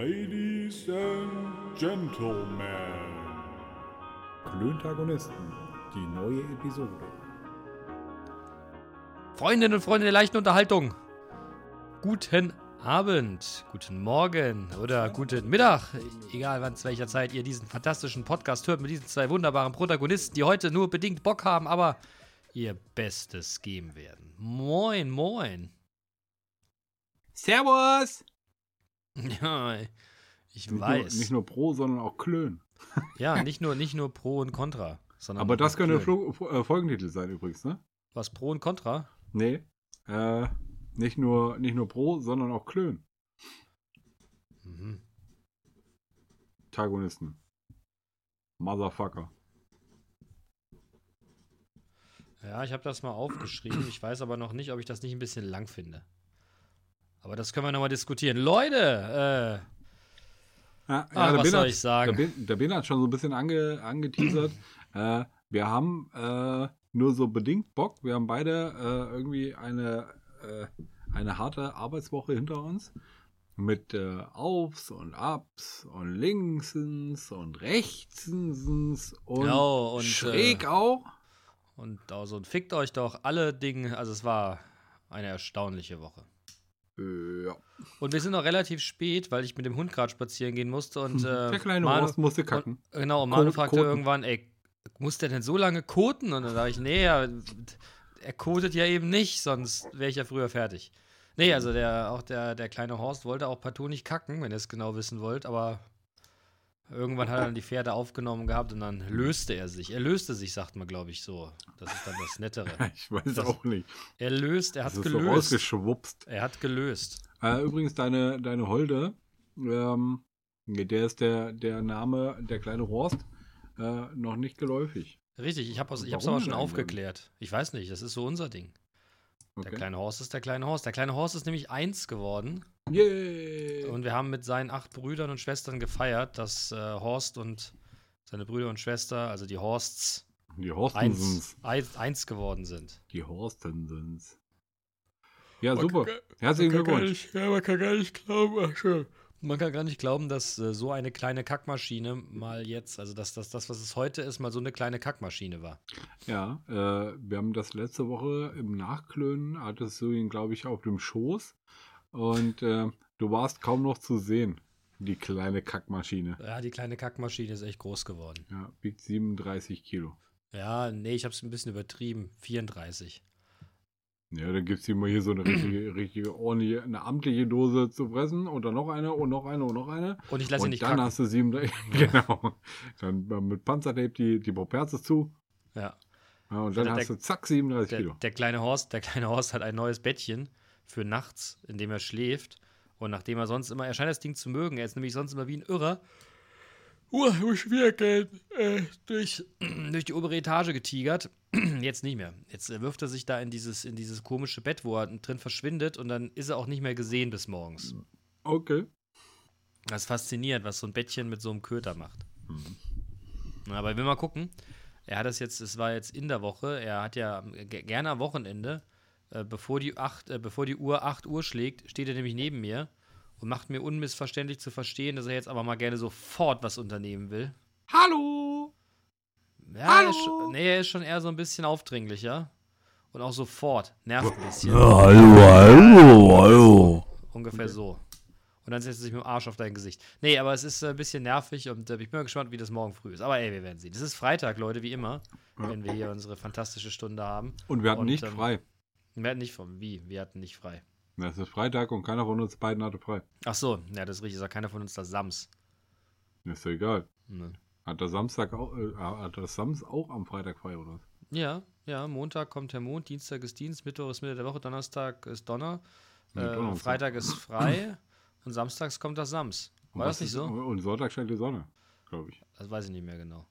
Ladies and Gentlemen. Klöntagonisten, die neue Episode. Freundinnen und Freunde der leichten Unterhaltung. Guten Abend, guten Morgen oder guten Mittag, egal wann zu welcher Zeit ihr diesen fantastischen Podcast hört mit diesen zwei wunderbaren Protagonisten, die heute nur bedingt Bock haben, aber ihr Bestes geben werden. Moin, moin. Servus! Ja, ich Nicht weiß. Nur, nicht nur Pro, sondern auch Klön. ja, nicht nur, nicht nur Pro und Contra, sondern Aber das könnte. Flo äh, Folgentitel sein übrigens, ne? Was Pro und Contra? Nee. Äh, nicht nur, nicht nur Pro, sondern auch Klön. Mhm. Tagonisten. Motherfucker. Ja, ich habe das mal aufgeschrieben. Ich weiß aber noch nicht, ob ich das nicht ein bisschen lang finde. Aber das können wir nochmal diskutieren. Leute, Ja, Ach, der was soll hat- ich sagen? Der Ben, der ben hat schon so ein bisschen ange, angeteasert. äh, wir haben äh, nur so bedingt Bock. Wir haben beide äh, irgendwie eine, äh, eine harte Arbeitswoche hinter uns. Mit äh, Aufs und Abs und Linksens und Rechtsens und, Genau, und, schräg äh, auch. äh, und also und fickt euch doch alle Dinge. Also es war eine erstaunliche Woche. Ja. Und wir sind noch relativ spät, weil ich mit dem Hund gerade spazieren gehen musste und äh, Der kleine Manu- Horst musste kacken. Und, genau, und Manu Ko- fragte koten. irgendwann, ey, muss der denn so lange koten? Und dann sage ich, nee, er, er kotet ja eben nicht, sonst wäre ich ja früher fertig. Nee, also der, auch der, der kleine Horst wollte auch partout nicht kacken, wenn ihr es genau wissen wollt, aber irgendwann hat er dann die Pferde aufgenommen gehabt und dann löste er sich. Er löste sich, sagt man, glaube ich, so. Das ist dann das Nettere. Ich weiß Das- auch nicht. Er löst, er hat Das ist so gelöst. rausgeschwupst. er hat gelöst. Äh, übrigens, deine, deine Holde, ähm, der ist der, der Name, der kleine Horst, äh, noch nicht geläufig. Richtig, ich habe es aber schon aufgeklärt. Ich weiß nicht, das ist so unser Ding. Der Okay. kleine Horst ist der kleine Horst. Der kleine Horst ist nämlich eins geworden. Yay! Und wir haben mit seinen acht Brüdern und Schwestern gefeiert, dass äh, Horst und seine Brüder und Schwester, also die Horsts, Die eins, eins, eins geworden sind. Die Horstensens. Ja, super. Herzlichen man kann gar Glückwunsch. nicht, ja, man kann gar nicht glauben, ach, schön. Man kann gar nicht glauben, dass äh, so eine kleine Kackmaschine mal jetzt, also dass das, das, was es heute ist, mal so eine kleine Kackmaschine war. Ja, äh, wir haben das letzte Woche im Nachklönen, hattest du ihn, glaube ich, auf dem Schoß. Und äh, du warst kaum noch zu sehen, die kleine Kackmaschine. Ja, die kleine Kackmaschine ist echt groß geworden. Ja, wiegt 37 Kilo. Ja, nee, ich habe es ein bisschen übertrieben. 34. Ja, dann gibt's hier mal hier so eine richtige, richtige, ordentliche, eine amtliche Dose zu fressen und dann noch eine und noch eine und noch eine. Und ich lasse ihn und nicht dann kacken. hast du sieben, genau. Dann mit Panzertape die, die Properze zu. Ja. Ja, und dann der- hast du zack 37 Der, Kilo. der, kleine Horst, der kleine Horst hat ein neues Bettchen für nachts, in dem er schläft. Und nachdem er sonst immer, er scheint das Ding zu mögen, er ist nämlich sonst immer wie ein Irrer. Uh, durch Schwierigkeit, äh, durch, durch die obere Etage getigert. Jetzt nicht mehr. Jetzt äh, wirft er sich da in dieses, in dieses komische Bett, wo er drin verschwindet und dann ist er auch nicht mehr gesehen bis morgens. Okay. Das ist faszinierend, was so ein Bettchen mit so einem Köter macht. Mhm. Aber will mal gucken. Er hat das jetzt, es war jetzt in der Woche, er hat ja ge- gerne am Wochenende, äh, bevor, die acht, äh, bevor die Uhr 8 Uhr schlägt, steht er nämlich neben mir und macht mir unmissverständlich zu verstehen, dass er jetzt aber mal gerne sofort was unternehmen will. Hallo! Ja, Hallo? Er ist schon, nee, er ist schon eher so ein bisschen aufdringlicher. Und auch sofort. Nervt ein bisschen. hallo, hallo, hallo. Ungefähr so. Und dann setzt er sich mit dem Arsch auf dein Gesicht. Nee, aber es ist äh, ein bisschen nervig und äh, ich bin mal gespannt, wie das morgen früh ist. Aber ey, wir werden sehen. Es ist Freitag, Leute, wie immer, wenn wir hier unsere fantastische Stunde haben. Und wir hatten Und, nicht ähm, frei. Wir hatten nicht von wie? Wir hatten nicht frei. Es ist Freitag und keiner von uns beiden hatte frei. Ach so, ja, das ist richtig. Sagt keiner von uns das Sams. Ist doch egal. Ne. Hat der Samstag auch, äh, hat der Sams auch am Freitag frei, oder? was? Ja, ja, Montag kommt der Mond, Dienstag ist Dienst, Mittwoch ist Mitte der Woche, Donnerstag ist Donner, Nee, äh. Freitag ist frei und samstags kommt das Sams. War das nicht ist- so? Und Sonntag scheint die Sonne, glaube ich. Das weiß ich nicht mehr genau.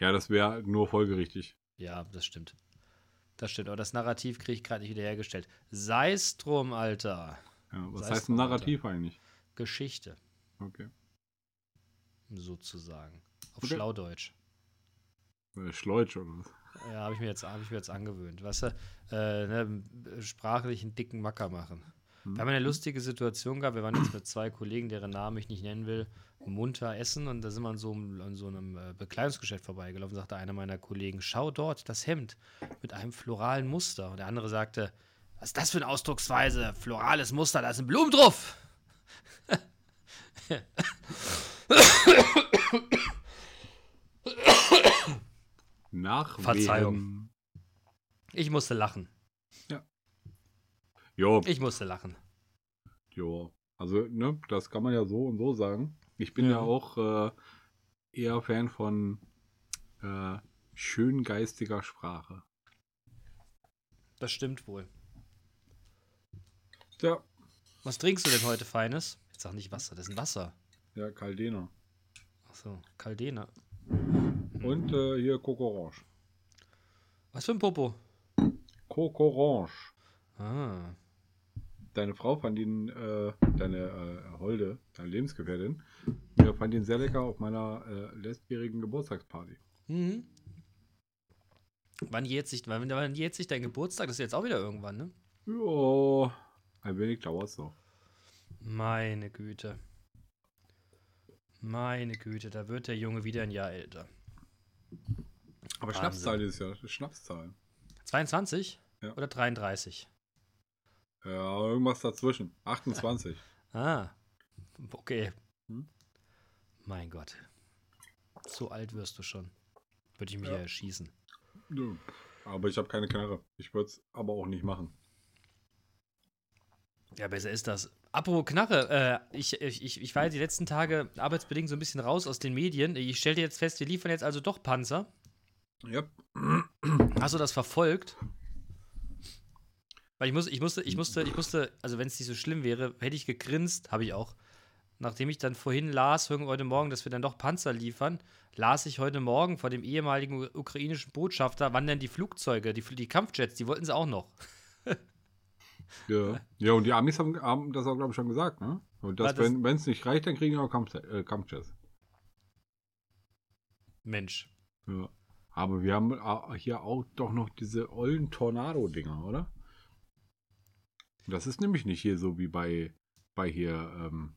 Ja, das wäre nur folgerichtig. Ja, das stimmt. Das stimmt, aber das Narrativ kriege ich gerade nicht wiederhergestellt. Sei es drum, Alter. Ja, was Sei es heißt ein Narrativ eigentlich? Geschichte, Okay. sozusagen. Auf Okay. Schlaudeutsch. Äh, Schleutsch oder was? Ja, habe ich, mir jetzt- hab ich mir jetzt angewöhnt. Weißt du, äh, ne, sprachlich einen dicken Macker machen. Wir haben eine lustige Situation gehabt. Wir waren jetzt mit zwei Kollegen, deren Namen ich nicht nennen will, munter essen und da sind wir an so einem, an so einem äh, Bekleidungsgeschäft vorbeigelaufen. Sagte einer meiner Kollegen: Schau dort, das Hemd mit einem floralen Muster. Und der andere sagte: Was ist das für eine Ausdrucksweise? Florales Muster, da sind Blumen drauf. Nach Verzeihung. Ich musste lachen. Jo, Ich musste lachen. jo. Also, ne, das kann man ja so und so sagen. Ich bin ja, Ja. auch äh, eher Fan von äh, schöngeistiger Sprache. Das stimmt wohl. Ja, Was trinkst du denn heute Feines? Jetzt sag nicht Wasser, das ist ein Wasser. ja, Caldena. Achso, Caldena. Und äh, hier Cocorange. Was für ein Popo? Cocorange. Ah. Deine Frau fand ihn, äh, deine äh, Holde, deine Lebensgefährtin, ja, fand ihn sehr lecker auf meiner äh, letztjährigen Geburtstagsparty. Mhm. Wann jährt sich, wann, wann jährt sich dein Geburtstag? Das ist jetzt auch wieder irgendwann, ne? Ja, ein wenig dauert es noch. Meine Güte. Meine Güte, da wird der Junge wieder ein Jahr älter. Aber Wahnsinn. Schnapszahl ist ja Schnapszahl. 22? Ja. Oder 33? Ja, irgendwas dazwischen. 28. Ah. Okay. Hm? Mein Gott. So alt wirst du schon. Würde ich mich Ja. ja erschießen. Nö. Aber ich habe keine Knarre. Ich würde es aber auch nicht machen. Ja, besser ist das. Apropos Knarre, äh, ich, ich, ich, ich war ja die letzten Tage arbeitsbedingt so ein bisschen raus aus den Medien. Ich stellte jetzt fest, wir liefern jetzt also doch Panzer. Ja. Hast du das verfolgt? Weil ich, muss, ich musste, ich musste, ich musste, also wenn es nicht so schlimm wäre, hätte ich gegrinst, habe ich auch. Nachdem ich dann vorhin las, heute Morgen, dass wir dann doch Panzer liefern, las ich heute Morgen von dem ehemaligen ukrainischen Botschafter, wann denn die Flugzeuge, die, die Kampfjets, die wollten sie auch noch. Ja. ja, und die Amis haben, haben das auch, glaube ich, schon gesagt, ne? Und Ja, dass, das- wenn es nicht reicht, dann kriegen wir auch Kampf, äh, Kampfjets. Mensch. Ja. Aber wir haben äh, hier auch doch noch diese ollen Tornado-Dinger, oder? Das ist nämlich nicht hier so wie bei, bei hier ähm,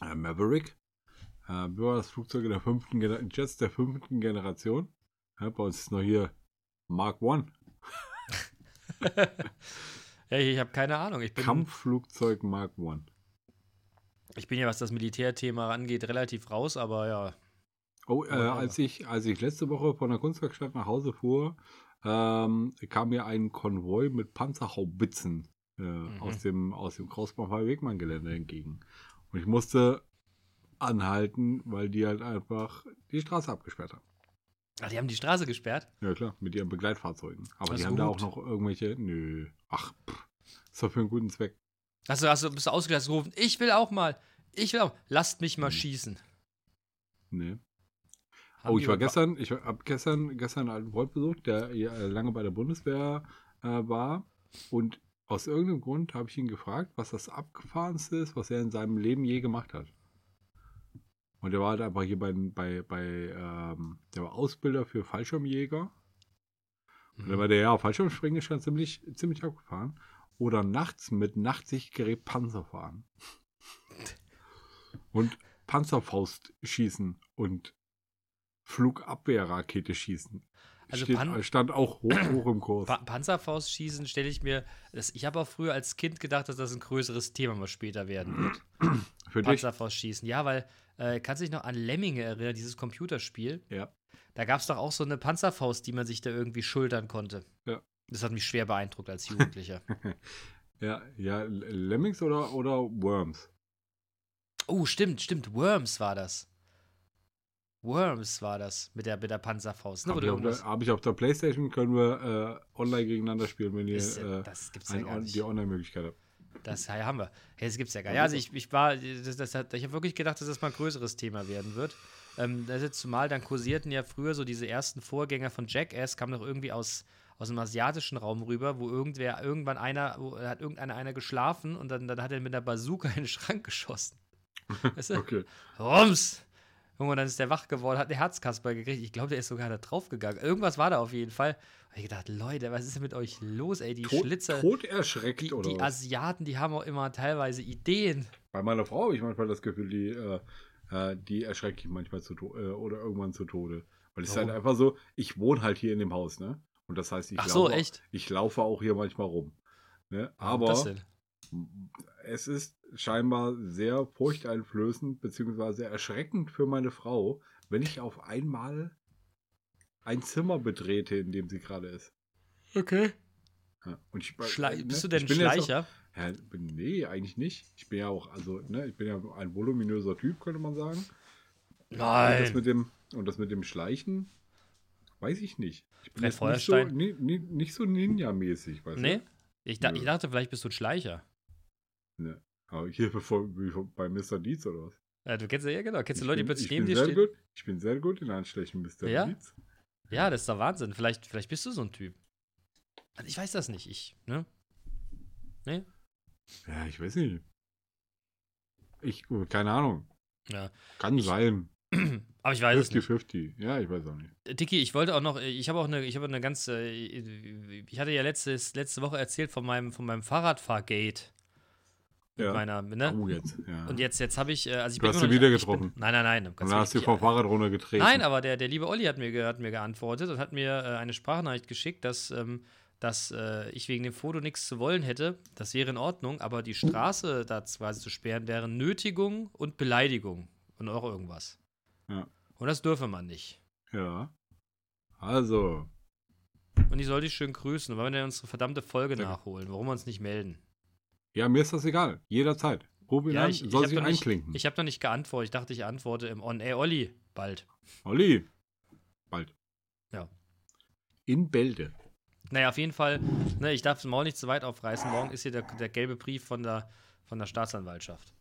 äh, Maverick. Äh, das Flugzeug der fünften Gener Jets der fünften Generation? Ja, bei uns ist noch hier Mark One. Ja, ich habe keine Ahnung. Ich bin, Kampfflugzeug Mark One. ich bin ja, was das Militärthema angeht, relativ raus, aber ja. Oh, äh, als ich, als ich letzte Woche von der Kunstwerkstatt nach Hause fuhr, ähm, kam mir ein Konvoi mit Panzerhaubitzen äh, aus dem, aus dem Krausbauer Wegmann-Gelände entgegen. Und ich musste anhalten, weil die halt einfach die Straße abgesperrt haben. Ach, die haben die Straße gesperrt. Ja, klar, mit ihren Begleitfahrzeugen. Aber Das die haben da gut. auch noch irgendwelche. Nö. Ach, pff, ist doch für einen guten Zweck. Hast du, hast du, bist du ausgelassen gerufen? Ich will auch mal. Ich will auch. Lasst mich mal Hm. schießen. Nee. Haben oh, ich war gestern, ich habe gestern, gestern einen alten Freund besucht, der äh, lange bei der Bundeswehr äh, war. Und aus irgendeinem Grund habe ich ihn gefragt, was das Abgefahrenste ist, was er in seinem Leben je gemacht hat. Und der war halt einfach hier bei, bei, bei ähm, der war Ausbilder für Fallschirmjäger. Und da war der, ja, Fallschirmspringen ist schon ziemlich, ziemlich abgefahren. Oder nachts mit Nachtsichtgerät Panzer fahren. Und Panzerfaust schießen und Flugabwehrrakete schießen. Also Steht, Pan- stand auch hoch, hoch im Kurs. Pa Panzerfaust schießen stelle ich mir. Das, ich habe auch früher als Kind gedacht, dass das ein größeres Thema mal später werden wird. Für dich? Panzerfaust schießen. Ja, weil, äh, kannst du dich noch an Lemminge erinnern, dieses Computerspiel? Ja. Da gab es doch auch so eine Panzerfaust, die man sich da irgendwie schultern konnte. Ja. Das hat mich schwer beeindruckt als Jugendlicher. Ja, ja, Lemmings oder, oder Worms? oh, stimmt, stimmt. Worms war das. Worms war das mit der, mit der Panzerfaust. Ne, Habe du ich, auf der- irgendwas- hab ich auf der Playstation, können wir äh, online gegeneinander spielen, wenn ihr Ist ja- äh, das gibt's ja on, nicht. die Online-Möglichkeit habt. Das ja, haben wir. Ja, das gibt's ja gar nicht. Ja, also ich, ich war, das, das hat, ich habe wirklich gedacht, dass das mal ein größeres Thema werden wird. Ähm, das ist zumal dann kursierten ja früher so diese ersten Vorgänger von Jackass, kamen doch irgendwie aus, aus dem asiatischen Raum rüber, wo irgendwer, irgendwann einer, wo hat irgendeiner einer geschlafen und dann, dann hat er mit einer Bazooka in den Schrank geschossen. Weißt du? Okay. Rums! Irgendwann dann ist der wach geworden, hat eine Herzkasper gekriegt. Ich glaube, der ist sogar da draufgegangen. Irgendwas war da auf jeden Fall. Und ich gedacht, Leute, was ist denn mit euch los, ey? Die Tot, Schlitzer, tot erschreckt die, oder die? Asiaten, die haben auch immer teilweise Ideen. Bei meiner Frau habe ich manchmal das Gefühl, die, äh, äh, die erschreckt ich manchmal zu äh, oder irgendwann zu Tode. Weil es ist halt einfach so, ich wohne halt hier in dem Haus, ne? Und das heißt, ich, Ach so, laufe, echt? ich laufe auch hier manchmal rum. Ne? Aber? Es ist scheinbar sehr furchteinflößend beziehungsweise erschreckend für meine Frau, wenn ich auf einmal ein Zimmer betrete, in dem sie gerade ist. Okay. Ja, und ich, Schlei ne, bist du denn jetzt auch- Schleicher? Ja, nee, eigentlich nicht. Ich bin ja auch, also, ne, ich bin ja ein voluminöser Typ, könnte man sagen. Und das mit dem, und das mit dem Schleichen, weiß ich nicht. Ich bin Brett jetzt nicht so, nie, nicht so Ninja-mäßig, weißt Nee? Ich, da, ich dachte, vielleicht bist du ein Schleicher. Ne. Aber hier bevor, wie bei Mr. Deeds oder was? Ja, du kennst ja, genau. Kennst du Leute, die plötzlich ich neben dir stehen? Gut, ich bin sehr gut in Anstechen, Mr. Ja? Deeds. Ja, das ist doch Wahnsinn. Vielleicht, vielleicht bist du so ein Typ. Also ich weiß das nicht. Ich, ne? Nee? Ja, ich weiß nicht. Ich, keine Ahnung. Ja. Kann Ich- sein. Aber ich weiß es nicht. 50-50. Ja, ich weiß auch nicht. Dicky, ich wollte auch noch, ich habe auch eine, ich habe eine ganz, äh, ich hatte ja letztes, letzte Woche erzählt von meinem, von meinem Fahrradfahrgate. Mit Ja. meiner, ne? Oh, jetzt. Ja. Und jetzt, jetzt habe ich, äh, also ich Du hast sie noch nicht- wieder ich bin- getroffen. Nein, nein, nein. Und dann hast du vom Fahrrad runtergetreten. Nein, aber der, der liebe Olli hat mir, hat mir geantwortet und hat mir äh, eine Sprachnachricht geschickt, dass, ähm, dass äh, ich wegen dem Foto nichts zu wollen hätte. Das wäre in Ordnung, aber die Straße da quasi zu sperren wäre Nötigung und Beleidigung und auch irgendwas. Ja. Und das dürfe man nicht. Ja. Also, Und ich soll dich schön grüßen, weil wir denn unsere verdammte Folge Danke. nachholen. Warum wir uns nicht melden? Ja, mir ist das egal. Jederzeit. Ruf ihn an, soll hab sich doch nicht, einklinken. ich habe noch nicht geantwortet. Ich dachte, ich antworte im On. Ey, Olli, bald. Olli. Bald. Ja. In Bälde. Naja, auf jeden Fall, ne, ich darf es Maul nicht zu weit aufreißen. Morgen ist hier der, der gelbe Brief von der, von der Staatsanwaltschaft.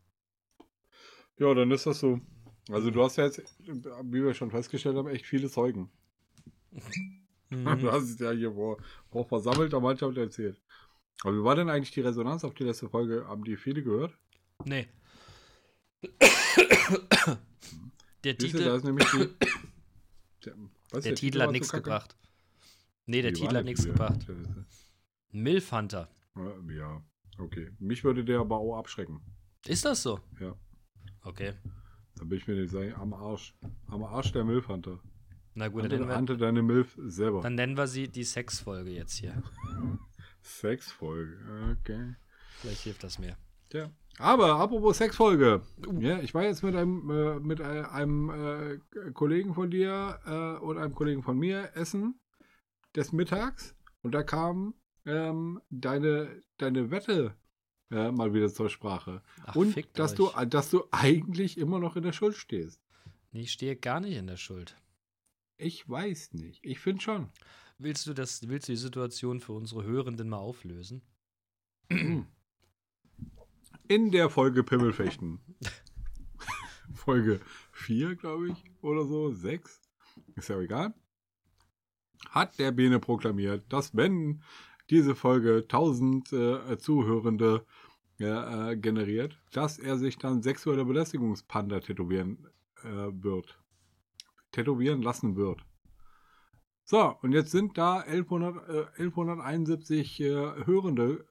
Ja, dann ist das so. Also du hast ja jetzt, wie wir schon festgestellt haben, echt viele Zeugen. Mhm. Du hast es ja hier vor, vor versammelter Mannschaft erzählt. Aber wie war denn eigentlich die Resonanz auf die letzte Folge? Haben die viele gehört? Nee. der Siehst du, da Titel, ist nämlich die. Der, was, der Titel hat nichts gebracht. Nee, der Wie Titel hat nichts Titel? gebracht. Der- Milf Hunter. der- Ja, okay. Mich würde der aber auch abschrecken. Ist das so? Ja. Okay. Da bin ich mir nicht sagen, am Arsch. Am Arsch der Milfhunter. Na gut, dann Hante, nennen, wir, Hante deine Milf selber. dann nennen wir sie die Sexfolge jetzt hier. Sexfolge. Okay. Vielleicht hilft das mir. Ja. Aber apropos Sexfolge. Ja, ich war jetzt mit einem, äh, mit äh, einem äh, Kollegen von dir äh, und einem Kollegen von mir essen des Mittags und da kam ähm, deine, deine Wette äh, mal wieder zur Sprache. Ach, und dass euch. du, dass du eigentlich immer noch in der Schuld stehst. Nee, ich stehe gar nicht in der Schuld. Ich weiß nicht. Ich finde schon. Willst du, das, willst du die Situation für unsere Hörenden mal auflösen? In der Folge Pimmelfechten. Folge 4, glaube ich, oder so, 6. Ist ja egal. Hat der Bene proklamiert, dass wenn diese Folge 1000 äh, Zuhörende äh, äh, generiert, dass er sich dann sexuelle Belästigungspanda tätowieren äh, wird. Tätowieren lassen wird. So, und jetzt sind da 1100, äh, 1171 äh, Hörende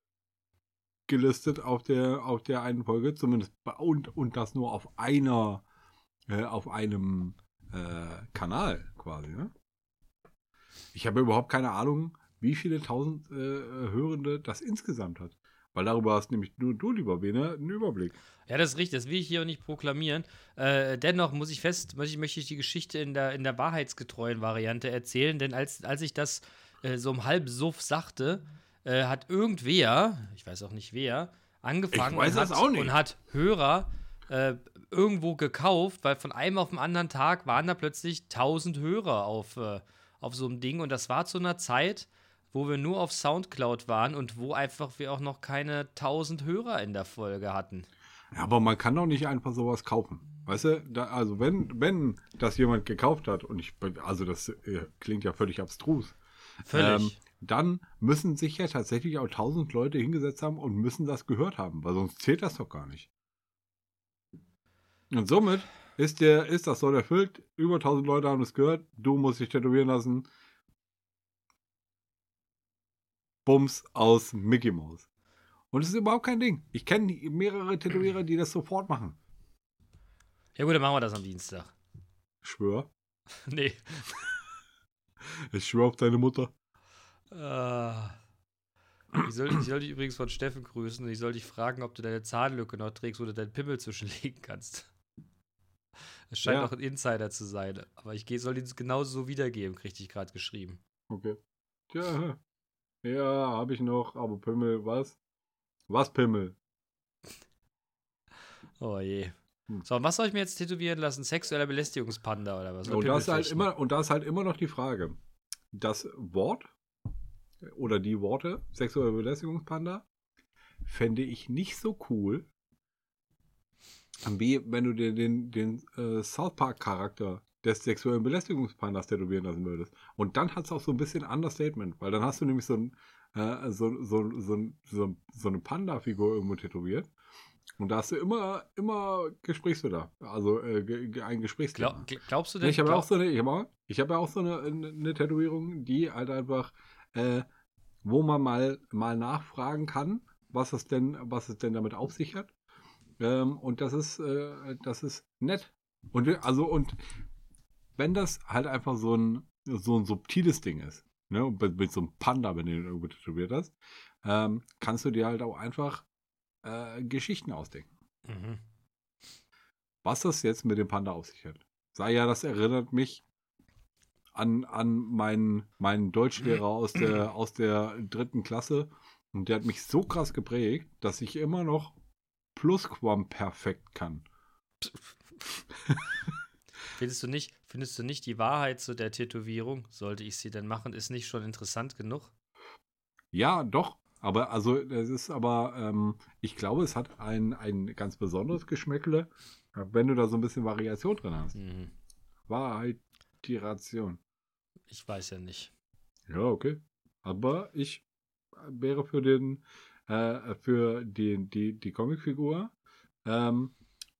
gelistet auf der, auf der einen Folge, zumindest und, und das nur auf einer, äh, auf einem äh, Kanal quasi. Ne? Ich habe überhaupt keine Ahnung, wie viele tausend äh, Hörende das insgesamt hat. Weil darüber hast nämlich nur du, lieber Bene, einen Überblick. Ja, das ist richtig, das will ich hier auch nicht proklamieren. Äh, dennoch muss ich fest, möchte ich, möchte ich die Geschichte in der, in der wahrheitsgetreuen Variante erzählen, denn als, als ich das äh, so im Halbsuff sagte, äh, hat irgendwer, ich weiß auch nicht wer, angefangen und, hat, und hat Hörer äh, irgendwo gekauft, weil von einem auf den anderen Tag waren da plötzlich 1000 Hörer auf, äh, auf so einem Ding und das war zu einer Zeit, wo wir nur auf Soundcloud waren und wo einfach wir auch noch keine 1000 Hörer in der Folge hatten. Ja, aber man kann doch nicht einfach sowas kaufen. Weißt du, da, also wenn, wenn das jemand gekauft hat, und ich, also das äh, klingt ja völlig abstrus, Völlig. ähm, dann müssen sich ja tatsächlich auch tausend Leute hingesetzt haben und müssen das gehört haben, weil sonst zählt das doch gar nicht. Und somit ist, der, ist das soll erfüllt. Über 1000 Leute haben es gehört. Du musst dich tätowieren lassen. Bums aus Mickey Mouse. Und es ist überhaupt kein Ding. Ich kenne mehrere Tätowierer, die das sofort machen. Ja gut, dann machen wir das am Dienstag. Schwör. nee. Ich schwör auf deine Mutter. Äh, ich, soll, ich soll dich übrigens von Steffen grüßen. Ich soll dich fragen, ob du deine Zahnlücke noch trägst oder deinen Pimmel zwischenlegen kannst. Es scheint Ja. auch ein Insider zu sein. Aber ich soll ihn genauso so wiedergeben, kriegte ich gerade geschrieben. Okay. Tja. Ja, habe ich noch, aber Pimmel, was? Was Pimmel? Oh je. Hm. So, und was soll ich mir jetzt tätowieren lassen? Sexueller Belästigungspanda oder was? Oder Und da ist halt immer, und da ist halt immer noch die Frage. Das Wort oder die Worte sexuelle Belästigungspanda fände ich nicht so cool, wie wenn du dir den, den äh, South Park Charakter des sexuellen Belästigungspandas tätowieren lassen würdest. Und dann hat es auch so ein bisschen Understatement, weil dann hast du nämlich so, ein, äh, so, so, so, so, eine Panda-Figur irgendwo tätowiert. Und da hast du immer, immer Gesprächsbedarf. Also äh, ein Gesprächsthema. Glaub, glaubst du denn? ich habe glaub- auch so eine, ich habe auch, ich ja auch so eine, eine, Tätowierung, die halt einfach, äh, wo man mal, mal nachfragen kann, was es denn, was es denn damit auf sich hat. Ähm, und das ist, äh, das ist nett. Und also, und wenn das halt einfach so ein, so ein subtiles Ding ist, ne, mit, mit so einem Panda, wenn du den irgendwo tätowiert hast, ähm, kannst du dir halt auch einfach äh, Geschichten ausdenken Mhm. was das jetzt mit dem Panda auf sich hat. Sei ja, das erinnert mich an, an meinen, meinen Deutschlehrer aus der, aus der dritten Klasse. Und der hat mich so krass geprägt, dass ich immer noch Plusquamperfekt kann. Findest du nicht, findest du nicht die Wahrheit zu der Tätowierung, sollte ich sie denn machen, ist nicht schon interessant genug? Ja, doch. Aber also, es ist aber, ähm, ich glaube, es hat ein, ein ganz besonderes Geschmäckle, wenn du da so ein bisschen Variation drin hast. Mhm. Wahrheit, die Ration. Ich weiß ja nicht. Ja, okay. Aber ich wäre für den, äh, für den, die, die Comicfigur. Ähm,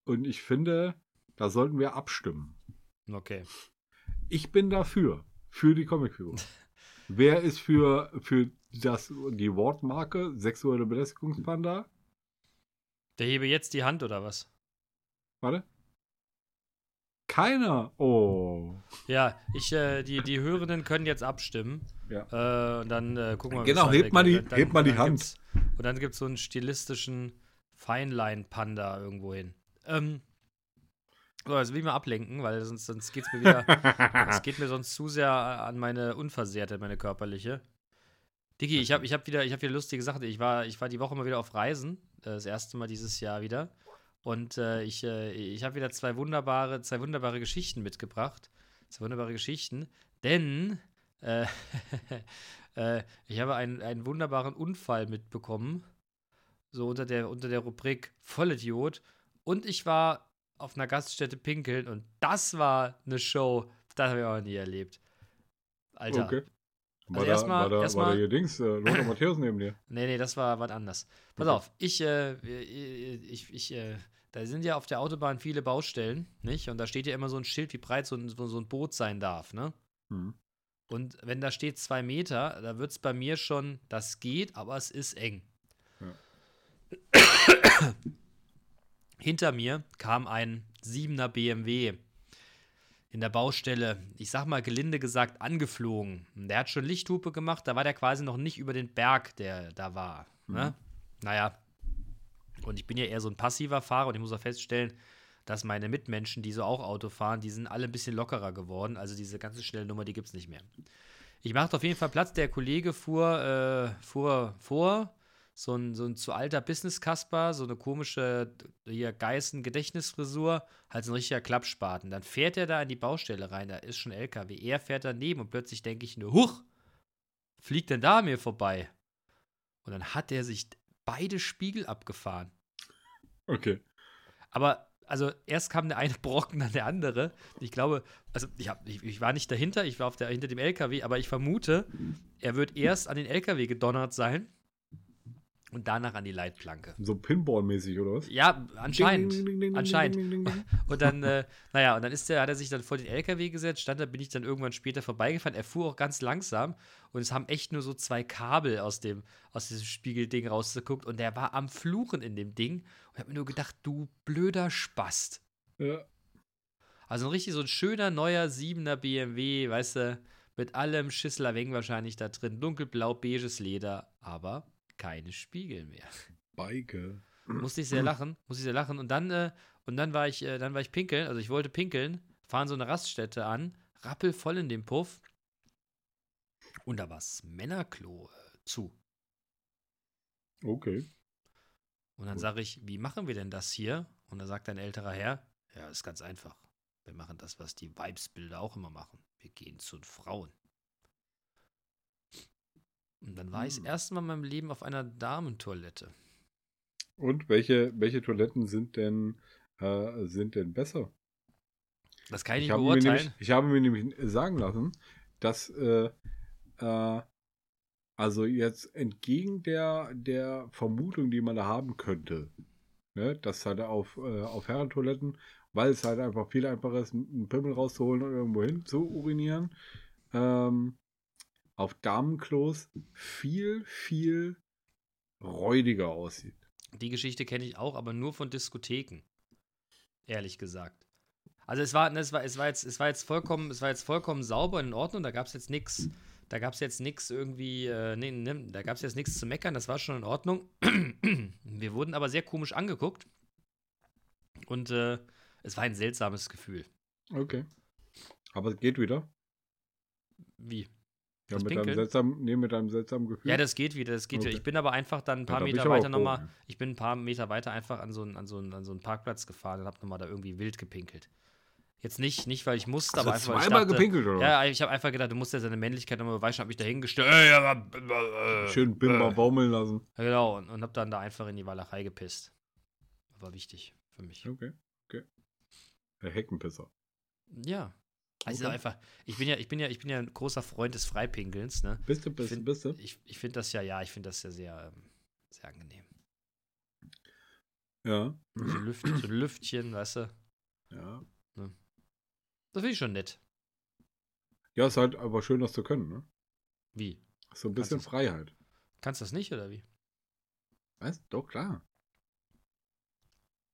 und ich finde, da sollten wir abstimmen. Okay. Ich bin dafür, für die Comicfigur. Wer ist für, für das, die Wortmarke sexuelle Belästigungspanda? Der hebe jetzt die Hand oder was? Warte. Keiner. Oh. Ja, ich, äh, die, die Hörenden können jetzt abstimmen. Ja. Äh, und dann äh, gucken wir Genau, wie es hebt mal die- weitergeht. hebt mal die dann Hand. Und dann gibt es so einen stilistischen Feinlein-Panda irgendwo hin. Ähm, so, jetzt will ich mal ablenken, weil sonst, sonst geht es mir wieder. Es geht mir sonst zu sehr an meine Unversehrtheit, meine körperliche. Digi, ich habe ich hab wieder, hab wieder lustige Sachen. Ich war, ich war die Woche mal wieder auf Reisen. äh, Das erste Mal dieses Jahr wieder. Und äh, ich, äh, ich habe wieder zwei wunderbare, zwei wunderbare Geschichten mitgebracht. Zwei wunderbare Geschichten. Denn äh, äh, ich habe einen, einen wunderbaren Unfall mitbekommen. So unter der, unter der Rubrik Vollidiot. Und ich war auf einer Gaststätte pinkeln und das war eine Show, das habe ich auch nie erlebt. Alter. Okay. War, Also erstmal- war, da, war da hier Dings, äh, Lothar Matthäus neben dir? Nee, nee, das war was anders. Pass Okay. auf, ich, äh, ich, ich, äh, da sind ja auf der Autobahn viele Baustellen, nicht? Und da steht ja immer so ein Schild, wie breit so ein, so ein Boot sein darf, ne? Hm. Und wenn da steht zwei Meter, da wird es bei mir schon, das geht, aber es ist eng. Hinter mir kam ein 7er BMW in der Baustelle, ich sag mal gelinde gesagt, angeflogen. Der hat schon Lichthupe gemacht, da war der quasi noch nicht über den Berg, der da war. Ne? Naja. Und ich bin ja eher so ein passiver Fahrer und ich muss auch feststellen, dass meine Mitmenschen, die so auch Auto fahren, die sind alle ein bisschen lockerer geworden. Also diese ganze schnelle Nummer, die gibt es nicht mehr. Ich machte auf jeden Fall Platz. Der Kollege fuhr, äh, fuhr vor. So ein, so ein zu alter Business-Kasper, so eine komische hier Geißen-Gedächtnisfrisur, halt so ein richtiger Klappspaten. Dann fährt er da in die Baustelle rein, da ist schon LKW. Er fährt daneben und plötzlich denke ich nur, huch, fliegt denn da an mir vorbei? Und dann hat er sich beide Spiegel abgefahren. Okay. Aber also erst kam der eine Brocken, dann der andere. Ich glaube, also ich, hab, ich, ich war nicht dahinter, ich war auf der, hinter dem LKW, aber ich vermute, er wird erst an den LKW gedonnert sein und danach an die Leitplanke. So Pinball-mäßig, oder was? Ja, anscheinend. Ding, ding, ding, anscheinend. Und dann, äh, naja, und dann ist der, hat er sich dann vor den LKW gesetzt, stand da, bin ich dann irgendwann später vorbeigefahren. Er fuhr auch ganz langsam und es haben echt nur so zwei Kabel aus dem, aus diesem Spiegelding rausgeguckt und der war am Fluchen in dem Ding und habe mir nur gedacht, du blöder Spast. Ja. Also ein richtig so ein schöner neuer 7er BMW, weißt du, mit allem Schisselerweng wahrscheinlich da drin, dunkelblau, beiges Leder, aber keine Spiegel mehr. Bike. Musste ich sehr lachen, musste ich sehr lachen. Und dann, äh, und dann war ich, äh, dann war ich pinkeln, also ich wollte pinkeln, fahren so eine Raststätte an, rappelvoll in dem Puff. Und da war das Männerklo äh, zu. Okay. Und dann sage ich, wie machen wir denn das hier? Und da sagt ein älterer Herr, ja, ist ganz einfach. Wir machen das, was die Vibesbilder auch immer machen. Wir gehen zu den Frauen. Und dann war ich das Hm. erste Mal in meinem Leben auf einer Damentoilette. Und welche, welche Toiletten sind denn, äh, sind denn besser? Das kann ich Ich nicht beurteilen. nämlich, ich habe mir nämlich sagen lassen, dass äh, äh, also jetzt entgegen der, der Vermutung, die man da haben könnte, ne, dass halt auf, äh, auf Herrentoiletten, weil es halt einfach viel einfacher ist, einen Pimmel rauszuholen und irgendwo hin zu urinieren, ähm, auf Damenklos viel, viel räudiger aussieht. Die Geschichte kenne ich auch, aber nur von Diskotheken. Ehrlich gesagt. Also es war, ne, es war, es war jetzt, es war jetzt vollkommen, es war jetzt vollkommen sauber und in Ordnung, da gab es jetzt nichts, da gab es jetzt nichts irgendwie, äh, nee, nee, da gab es jetzt nichts zu meckern, das war schon in Ordnung. Wir wurden aber sehr komisch angeguckt. Und äh, es war ein seltsames Gefühl. Okay. Aber es geht wieder. Wie? Ja, mit einem seltsamen, nee, mit einem seltsamen Gefühl. Ja, das geht wieder, das geht wieder. Okay. Ich bin aber einfach dann ein paar bin Meter weiter nochmal, ja. ich bin ein paar Meter weiter einfach an so einen, an so einen, an so einen Parkplatz gefahren und hab nochmal da irgendwie wild gepinkelt. Jetzt nicht, nicht weil ich musste, Hast aber einfach, weil ich zweimal dachte, gepinkelt, oder? Ja, ich habe einfach gedacht, du musst ja seine Männlichkeit nochmal beweisen, hab mich da hingestellt. Ja, aber, äh, Schön Bimmer äh. baumeln lassen. Ja, Genau, und, und hab dann da einfach in die Walachei gepisst. War wichtig für mich. Okay, okay. Der Heckenpisser. Ja. Also Okay. einfach, ich bin ja, ich bin ja, ich bin ja ein großer Freund des Freipinkelns, ne? Bist du, bist du, find- bist du? Ich, ich finde das ja, ja, ich finde das ja sehr, ähm, sehr angenehm. Ja. So, Lüft, so ein Lüftchen, weißt du? Ja. Das finde ich schon nett. Ja, ist halt aber schön, das zu können, ne? Wie? So ein bisschen Kannst Freiheit. Kannst du das nicht, oder wie? Was? Doch, klar.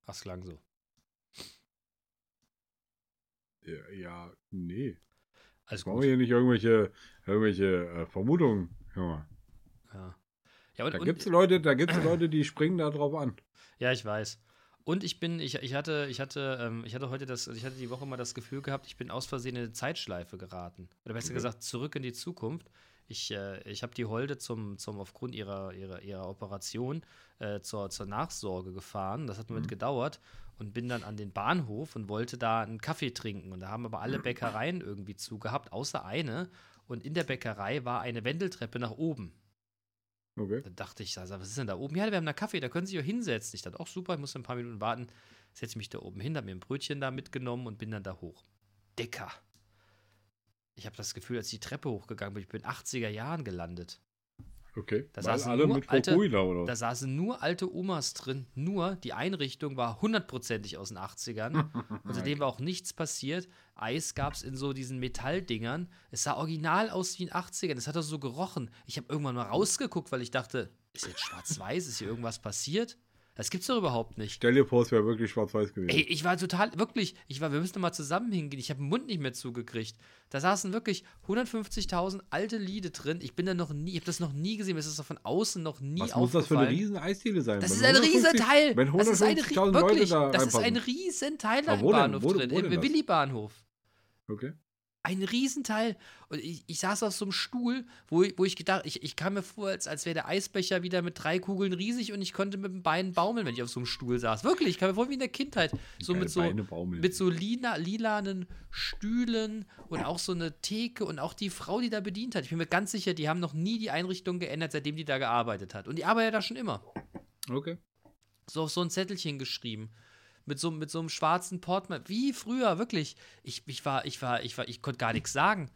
Ach, es klang so. Ja, ja nee. Alles Brauchen wir hier nicht irgendwelche, irgendwelche äh, Vermutungen. Mal. Ja. Ja, und, Da und, gibt's Leute, da gibt's Leute, die springen da drauf an. ja, ich weiß. Und ich bin, ich, ich hatte, ich hatte, ähm, ich hatte heute das, ich hatte die Woche mal das Gefühl gehabt, ich bin aus Versehen in eine Zeitschleife geraten. Oder besser Okay. gesagt, zurück in die Zukunft. Ich, äh, ich habe die Holde zum, zum aufgrund ihrer, ihrer, ihrer Operation äh, zur, zur Nachsorge gefahren. Das hat einen Moment Mhm. gedauert und bin dann an den Bahnhof und wollte da einen Kaffee trinken. Und da haben aber alle Bäckereien irgendwie zugehabt, außer eine. Und in der Bäckerei war eine Wendeltreppe nach oben. Okay. Dann dachte ich, also, was ist denn da oben? Ja, wir haben da Kaffee, da können Sie sich hinsetzen. Ich dachte, auch super, ich muss ein paar Minuten warten. Setze mich da oben hin, habe mir ein Brötchen da mitgenommen und bin dann da hoch. Dicker. Ich habe das Gefühl, als ich die Treppe hochgegangen bin, ich bin in 80er Jahren gelandet. Okay. Da saßen alle nur mit alte- oder? Da saßen nur alte Omas drin. Nur die Einrichtung war hundertprozentig aus den 80ern. Und seitdem war auch nichts passiert. Eis gab es in so diesen Metalldingern. Es sah original aus wie in den 80ern. Es hat auch so gerochen. Ich habe irgendwann mal rausgeguckt, weil ich dachte, ist jetzt schwarz-weiß? Ist hier irgendwas passiert? Das gibt's doch überhaupt nicht. Stell dir vor, es wäre wirklich schwarz-weiß gewesen. Ey, ich war total, wirklich, ich war, wir müssen mal zusammen hingehen. Ich habe den Mund nicht mehr zugekriegt. Da saßen wirklich 150.000 alte Liede drin. Ich bin da noch nie, ich habe das noch nie gesehen. Mir ist doch von außen noch nie Was muss das für eine riesen Eisdiele sein? Das ist ein 150 Riesenteil. Wenn das ist ein, 150.000 Rie- Leute da das ist ein. Riesenteil im? Bahnhof drin, im? Willi-Bahnhof. Okay. Ein Riesenteil. Und ich, ich saß auf so einem Stuhl, wo, ich- wo ich gedacht, ich, ich kam mir vor, als, als wäre der Eisbecher wieder mit drei Kugeln riesig und ich konnte mit den Beinen baumeln, wenn ich auf so einem Stuhl saß. Wirklich, ich kam mir vor wie in der Kindheit. So mit so, mit so lila, lilanen Stühlen und auch so eine Theke und auch die Frau, die da bedient hat. Ich bin mir ganz sicher, die haben noch nie die Einrichtung geändert, seitdem die da gearbeitet hat. Und die arbeitet da schon immer Okay. so auf so ein Zettelchen geschrieben. Mit so, mit so einem schwarzen Portemonnaie. Wie früher, wirklich. Ich, ich war, ich war, ich war, ich konnte gar nichts sagen.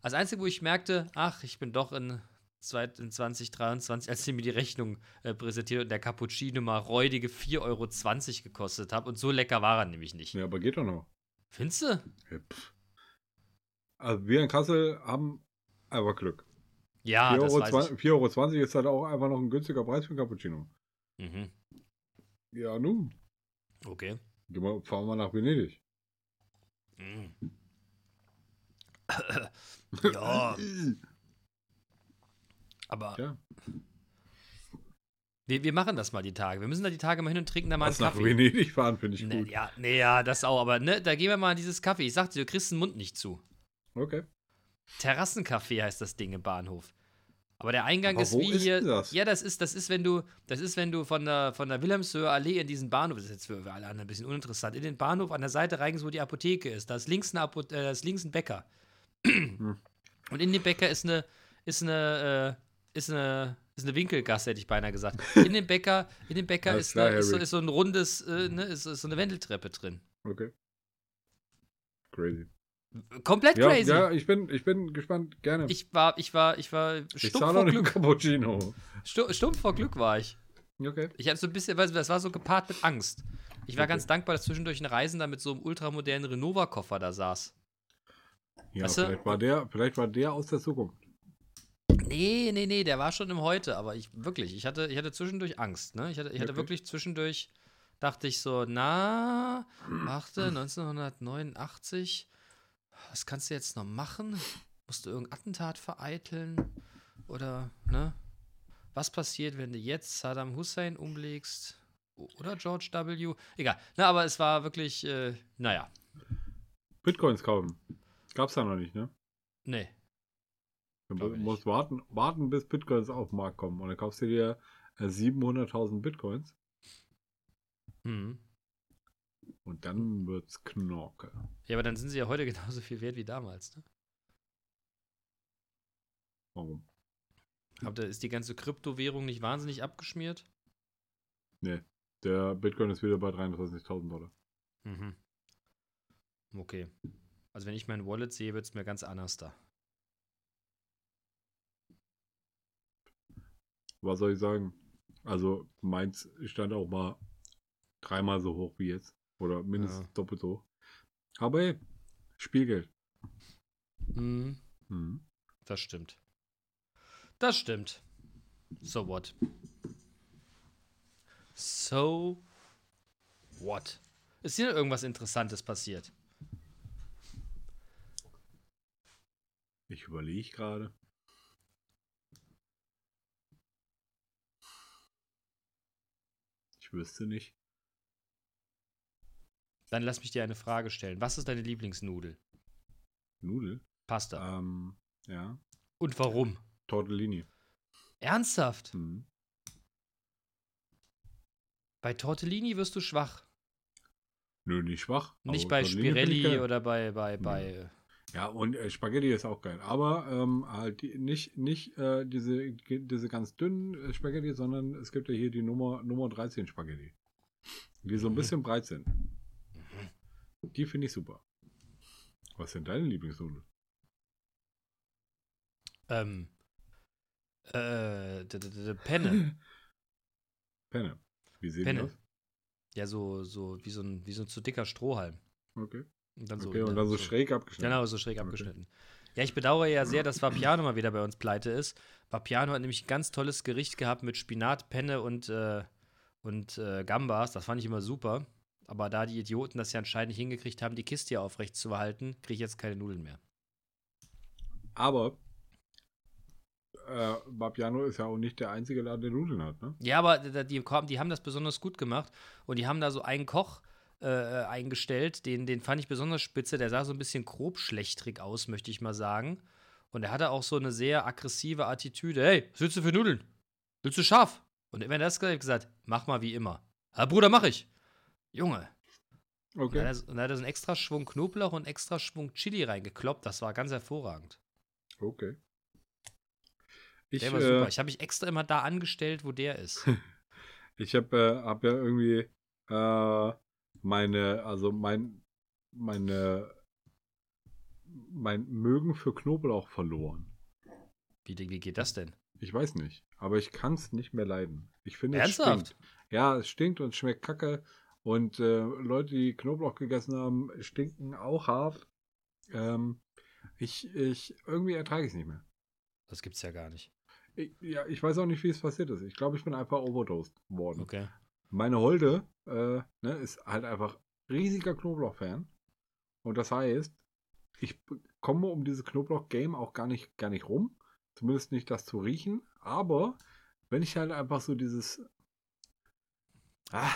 Das Einzige, wo ich merkte, ach, ich bin doch in zweit- in 2023, als sie mir die Rechnung äh, präsentiert und der Cappuccino mal räudige 4,20 Euro gekostet hat. Und so lecker war er nämlich nicht. Ja, aber geht doch noch. Findest du? Ja, also wir in Kassel haben einfach Glück. Ja, 4,20 das Euro, weiß ich. 4,20 Euro 20 ist halt auch einfach noch ein günstiger Preis für einen Cappuccino. Mhm. Ja, nun. Okay. Gehen wir, fahren wir nach Venedig. Mhm. ja, aber Ja. wir, wir machen das mal die Tage. Wir müssen da die Tage mal hin und trinken da mal einen Was nach Kaffee. Venedig fahren, finde ich Nee, gut. ja, nee, ja, das auch, aber ne, da gehen wir mal in dieses Kaffee. Ich sag dir, du kriegst den Mund nicht zu. Okay. Terrassencafé heißt das Ding im Bahnhof. Aber der Eingang Aber ist wie ist hier. das? Ja, das ist, das ist, wenn du, das ist, wenn du von der, von der Wilhelmshöher Allee in diesen Bahnhof, das ist jetzt für alle anderen ein bisschen uninteressant, in den Bahnhof an der Seite reingehst, wo die Apotheke ist. Da ist links, eine Apo äh, da ist links ein Bäcker. Hm. Und in dem Bäcker ist eine, ist eine, äh, ist eine, ist eine Winkelgasse, hätte ich beinahe gesagt. In dem Bäcker, in dem Bäcker ist, klar, eine, ist, so, ist so ein rundes, äh, ne, ist, ist so eine Wendeltreppe drin. Okay. Crazy. Komplett Ja, crazy. ja ich, bin, ich bin gespannt. Gerne. Ich war, ich war, ich war ich stumpf zahle vor Glück. Cappuccino. Stu- Stumpf vor Glück war ich. Okay. Ich hatte so ein bisschen, weißt du, das war so gepaart mit Angst. Ich war Okay. ganz dankbar, dass zwischendurch ein Reisender mit so einem ultramodernen Renova-Koffer da saß. Ja, Weißt du? vielleicht, war der, vielleicht war der aus der Zukunft. Nee, nee, nee, der war schon im Heute, aber ich wirklich, ich hatte, ich hatte zwischendurch Angst, ne? Ich hatte, ich hatte Okay. wirklich zwischendurch, dachte ich so, na, warte, 1989, was kannst du jetzt noch machen? Musst du irgendein Attentat vereiteln? Oder, ne? Was passiert, wenn du jetzt Saddam Hussein umlegst? Oder George W. Egal. Na, aber es war wirklich, äh, naja, Bitcoins kaufen. Gab's da noch nicht, ne? nee. Du musst warten, warten, bis Bitcoins auf den Markt kommen. Und dann kaufst du dir äh, 700.000 Bitcoins. Hm. Und dann wird's Knorke. Ja, aber dann sind sie ja heute genauso viel wert wie damals, ne? Warum? Habt ihr, ist die ganze Kryptowährung nicht wahnsinnig abgeschmiert? Nee. Der Bitcoin ist wieder bei 33.000 Dollar. Mhm. Okay. Also wenn ich mein Wallet sehe, wird es mir ganz anders da. Was soll ich sagen? Also, meins stand auch mal dreimal so hoch wie jetzt. Oder mindestens Ja. doppelt so. Aber hey, Spielgeld. Mhm. Mhm. Das stimmt. Das stimmt. So what? So what? Ist hier irgendwas Interessantes passiert? Ich überlege gerade. Ich wüsste nicht. Dann lass mich dir eine Frage stellen. Was ist deine Lieblingsnudel? Nudel? Pasta. Ähm, ja. Und warum? Tortellini. Ernsthaft? Mhm. Bei Tortellini wirst du schwach. Nö, nicht schwach. Nicht bei Tortellini Spirelli oder bei, bei, bei. Ja, und äh, Spaghetti ist auch geil. Aber ähm, halt die, nicht, nicht äh, diese, diese ganz dünnen äh, Spaghetti, sondern es gibt ja hier die Nummer, Nummer 13 Spaghetti. Die so ein Mhm. bisschen breit sind. Die finde ich super. Was sind deine Lieblingsnudeln? Ähm. Äh. Penne. Penne. Wie sehen Penne. die aus? Ja, so, so wie so ein, wie so ein zu dicker Strohhalm. Okay. Und dann so, okay, und dann so schräg abgeschnitten. Genau, so schräg Okay. abgeschnitten. Ja, ich bedauere ja sehr, dass Vapiano mal wieder bei uns pleite ist. Vapiano hat nämlich ein ganz tolles Gericht gehabt mit Spinat, Penne und, äh, und äh, Gambas. Das fand ich immer super. Aber da die Idioten das ja anscheinend nicht hingekriegt haben, die Kiste hier aufrecht zu behalten, kriege ich jetzt keine Nudeln mehr. Aber äh, Babiano ist ja auch nicht der einzige Laden, der Nudeln hat, ne? Ja, aber die, die haben das besonders gut gemacht und die haben da so einen Koch äh, eingestellt, den, den fand ich besonders spitze. Der sah so ein bisschen grob schlechtrig aus, möchte ich mal sagen. Und er hatte auch so eine sehr aggressive Attitüde. Hey, was willst du für Nudeln? Willst du scharf? Und wenn er das gesagt hat, mach mal wie immer. Ja, Bruder, mach ich. Junge. Und Okay. dann er- und dann hat er so einen extra Schwung Knoblauch und extra Schwung Chili reingekloppt. Das war ganz hervorragend. Okay. Ich, Der war äh, super. Ich habe mich extra immer da angestellt, wo der ist. Ich habe äh, hab ja irgendwie äh, meine, also mein, meine, mein Mögen für Knoblauch verloren. Wie, wie geht das denn? Ich weiß nicht. Aber ich kann es nicht mehr leiden. Ich finde, es Ernsthaft? stinkt. Ja, es stinkt und schmeckt kacke. Und äh, Leute, die Knoblauch gegessen haben, stinken auch hart. Ähm, ich, ich, irgendwie ertrage ich es nicht mehr. Das gibt's ja gar nicht. Ich, ja, ich weiß auch nicht, wie es passiert ist. Ich glaube, ich bin einfach overdosed worden. Okay. Meine Holde äh, ne, ist halt einfach riesiger Knoblauch-Fan. Und das heißt, ich komme um dieses Knoblauch-Game auch gar nicht, gar nicht rum. Zumindest nicht das zu riechen. Aber wenn ich halt einfach so dieses ah,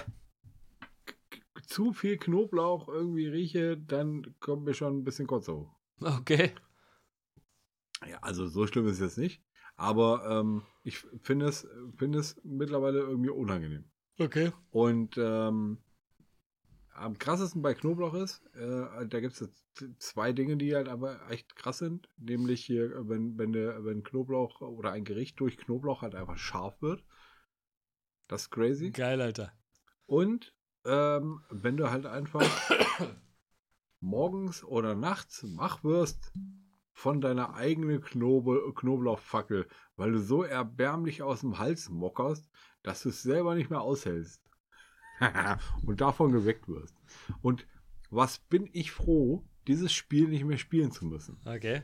zu viel Knoblauch irgendwie rieche, dann kommt mir schon ein bisschen Kotze hoch. Okay. Ja, also so schlimm ist es jetzt nicht. Aber ähm, ich finde es, finde es mittlerweile irgendwie unangenehm. Okay. Und ähm, am krassesten bei Knoblauch ist, äh, da gibt es zwei Dinge, die halt aber echt krass sind. Nämlich hier, wenn, wenn, der, wenn Knoblauch oder ein Gericht durch Knoblauch halt einfach scharf wird. Das ist crazy. Geil, Alter. Und ähm, wenn du halt einfach morgens oder nachts wach wirst von deiner eigenen Knobe Knoblauchfackel, weil du so erbärmlich aus dem Hals mockerst, dass du es selber nicht mehr aushältst. und davon geweckt wirst. Und was bin ich froh, dieses Spiel nicht mehr spielen zu müssen. Okay.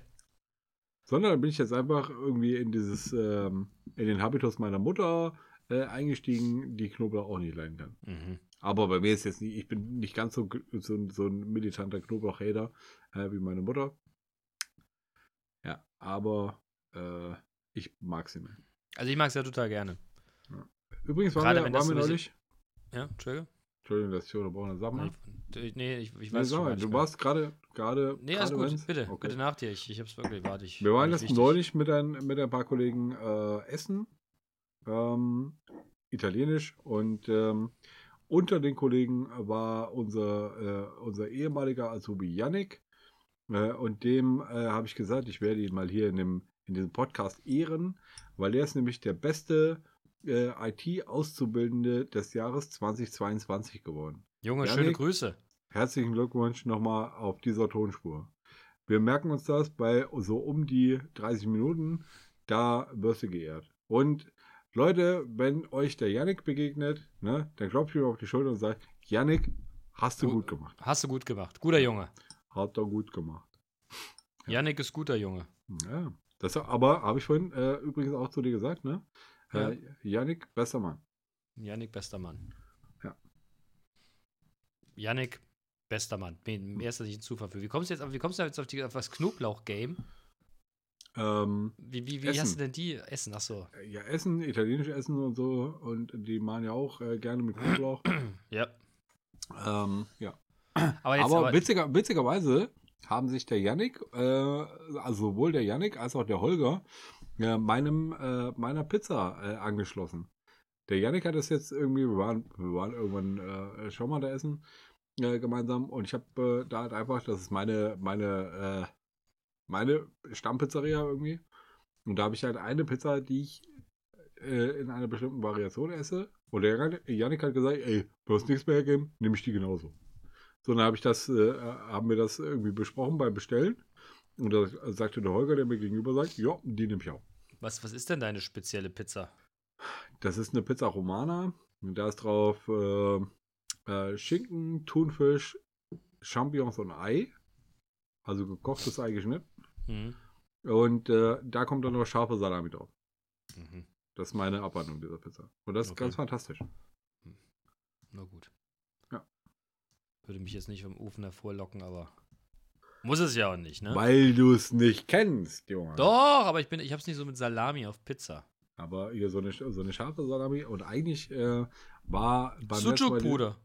Sondern bin ich jetzt einfach irgendwie in dieses, ähm, in den Habitus meiner Mutter äh, eingestiegen, die Knoblauch auch nicht leiden kann. Mhm. Aber bei mir ist jetzt nicht, ich bin nicht ganz so, so, so ein militanter Knoblauchhater äh, wie meine Mutter. Ja, aber äh, ich mag sie mehr. Also ich mag es ja total gerne. Übrigens waren Gerade wir, wenn waren das wir neulich. Ja, Entschuldigung? Entschuldigung, dass ich unterbrochen mal. Ich, nee, ich, ich Nee, weiß sag schon du warst gerade, gerade. Nee, alles gut. wenn's- Bitte, Okay. bitte nach dir. Ich, ich hab's wirklich, warte. Ich, Wir waren jetzt wichtig. neulich mit ein, mit ein paar Kollegen äh, essen. Ähm, italienisch. Und ähm, unter den Kollegen war unser, äh, unser ehemaliger Azubi Yannick. Äh, und dem äh, habe ich gesagt, ich werde ihn mal hier in, dem, in diesem Podcast ehren, weil er ist nämlich der beste IT-Auszubildende des Jahres 2022 geworden. Junge, Janik? schöne Grüße. Herzlichen Glückwunsch nochmal auf dieser Tonspur. Wir merken uns das bei so um die 30 Minuten. Da wirst du geehrt. Und Leute, wenn euch der Yannick begegnet, ne, dann klopft ihm auf die Schulter und sagt, Yannick, hast du Gut. gut gemacht. Hast du gut gemacht. Guter Junge. Hat er gut gemacht. Yannick ist guter Junge. Ja. Das, aber habe ich vorhin äh, übrigens auch zu dir gesagt, ne? Äh, Yannick, besser Mann. Yannick, bester Mann. Ja. Yannick, bester Mann. Mir ist das nicht ein Zufall für. Wie kommst du jetzt, wie kommst du jetzt auf, die, auf das Knoblauch-Game? Ähm, Wie, wie, wie Essen. hast du denn die Essen? Achso. ja, Essen, italienisch Essen und so. Und die machen ja auch äh, gerne mit Knoblauch. Ja. ähm, ja. Aber jetzt, aber, aber, witziger, witzigerweise haben sich der Yannick, äh, also sowohl der Yannick als auch der Holger, äh, meinem, äh, meiner Pizza äh, angeschlossen. Der Yannick hat es jetzt irgendwie, wir waren, wir waren irgendwann äh, schon mal da essen gemeinsam und ich habe da halt einfach, das ist meine, meine, meine Stammpizzeria irgendwie. Und da habe ich halt eine Pizza, die ich äh, in einer bestimmten Variation esse. Und der Yannick hat gesagt, ey, du hast nichts mehr hergeben, nehme ich die genauso. So, dann habe ich das, äh, haben wir das irgendwie besprochen beim Bestellen. Und da sagte der Holger, der mir gegenüber sagt, ja, die nehme ich auch. was, was ist denn deine spezielle Pizza? Das ist eine Pizza Romana. Und da ist drauf äh, äh, Schinken, Thunfisch, Champignons und Ei. Also gekochtes Ei geschnitten. Mhm. Und äh, da kommt dann noch scharfe Salami drauf. Mhm. Das ist meine Abwandlung dieser Pizza. Und das ist Okay. ganz fantastisch. Na gut. Ja. Würde mich jetzt nicht vom Ofen hervorlocken, aber muss es ja auch nicht, ne? Weil du es nicht kennst, Junge. Doch, aber ich bin, ich hab's nicht so mit Salami auf Pizza. Aber hier so eine, so eine scharfe Salami. Und eigentlich äh, war beim Sucuk, Bruder.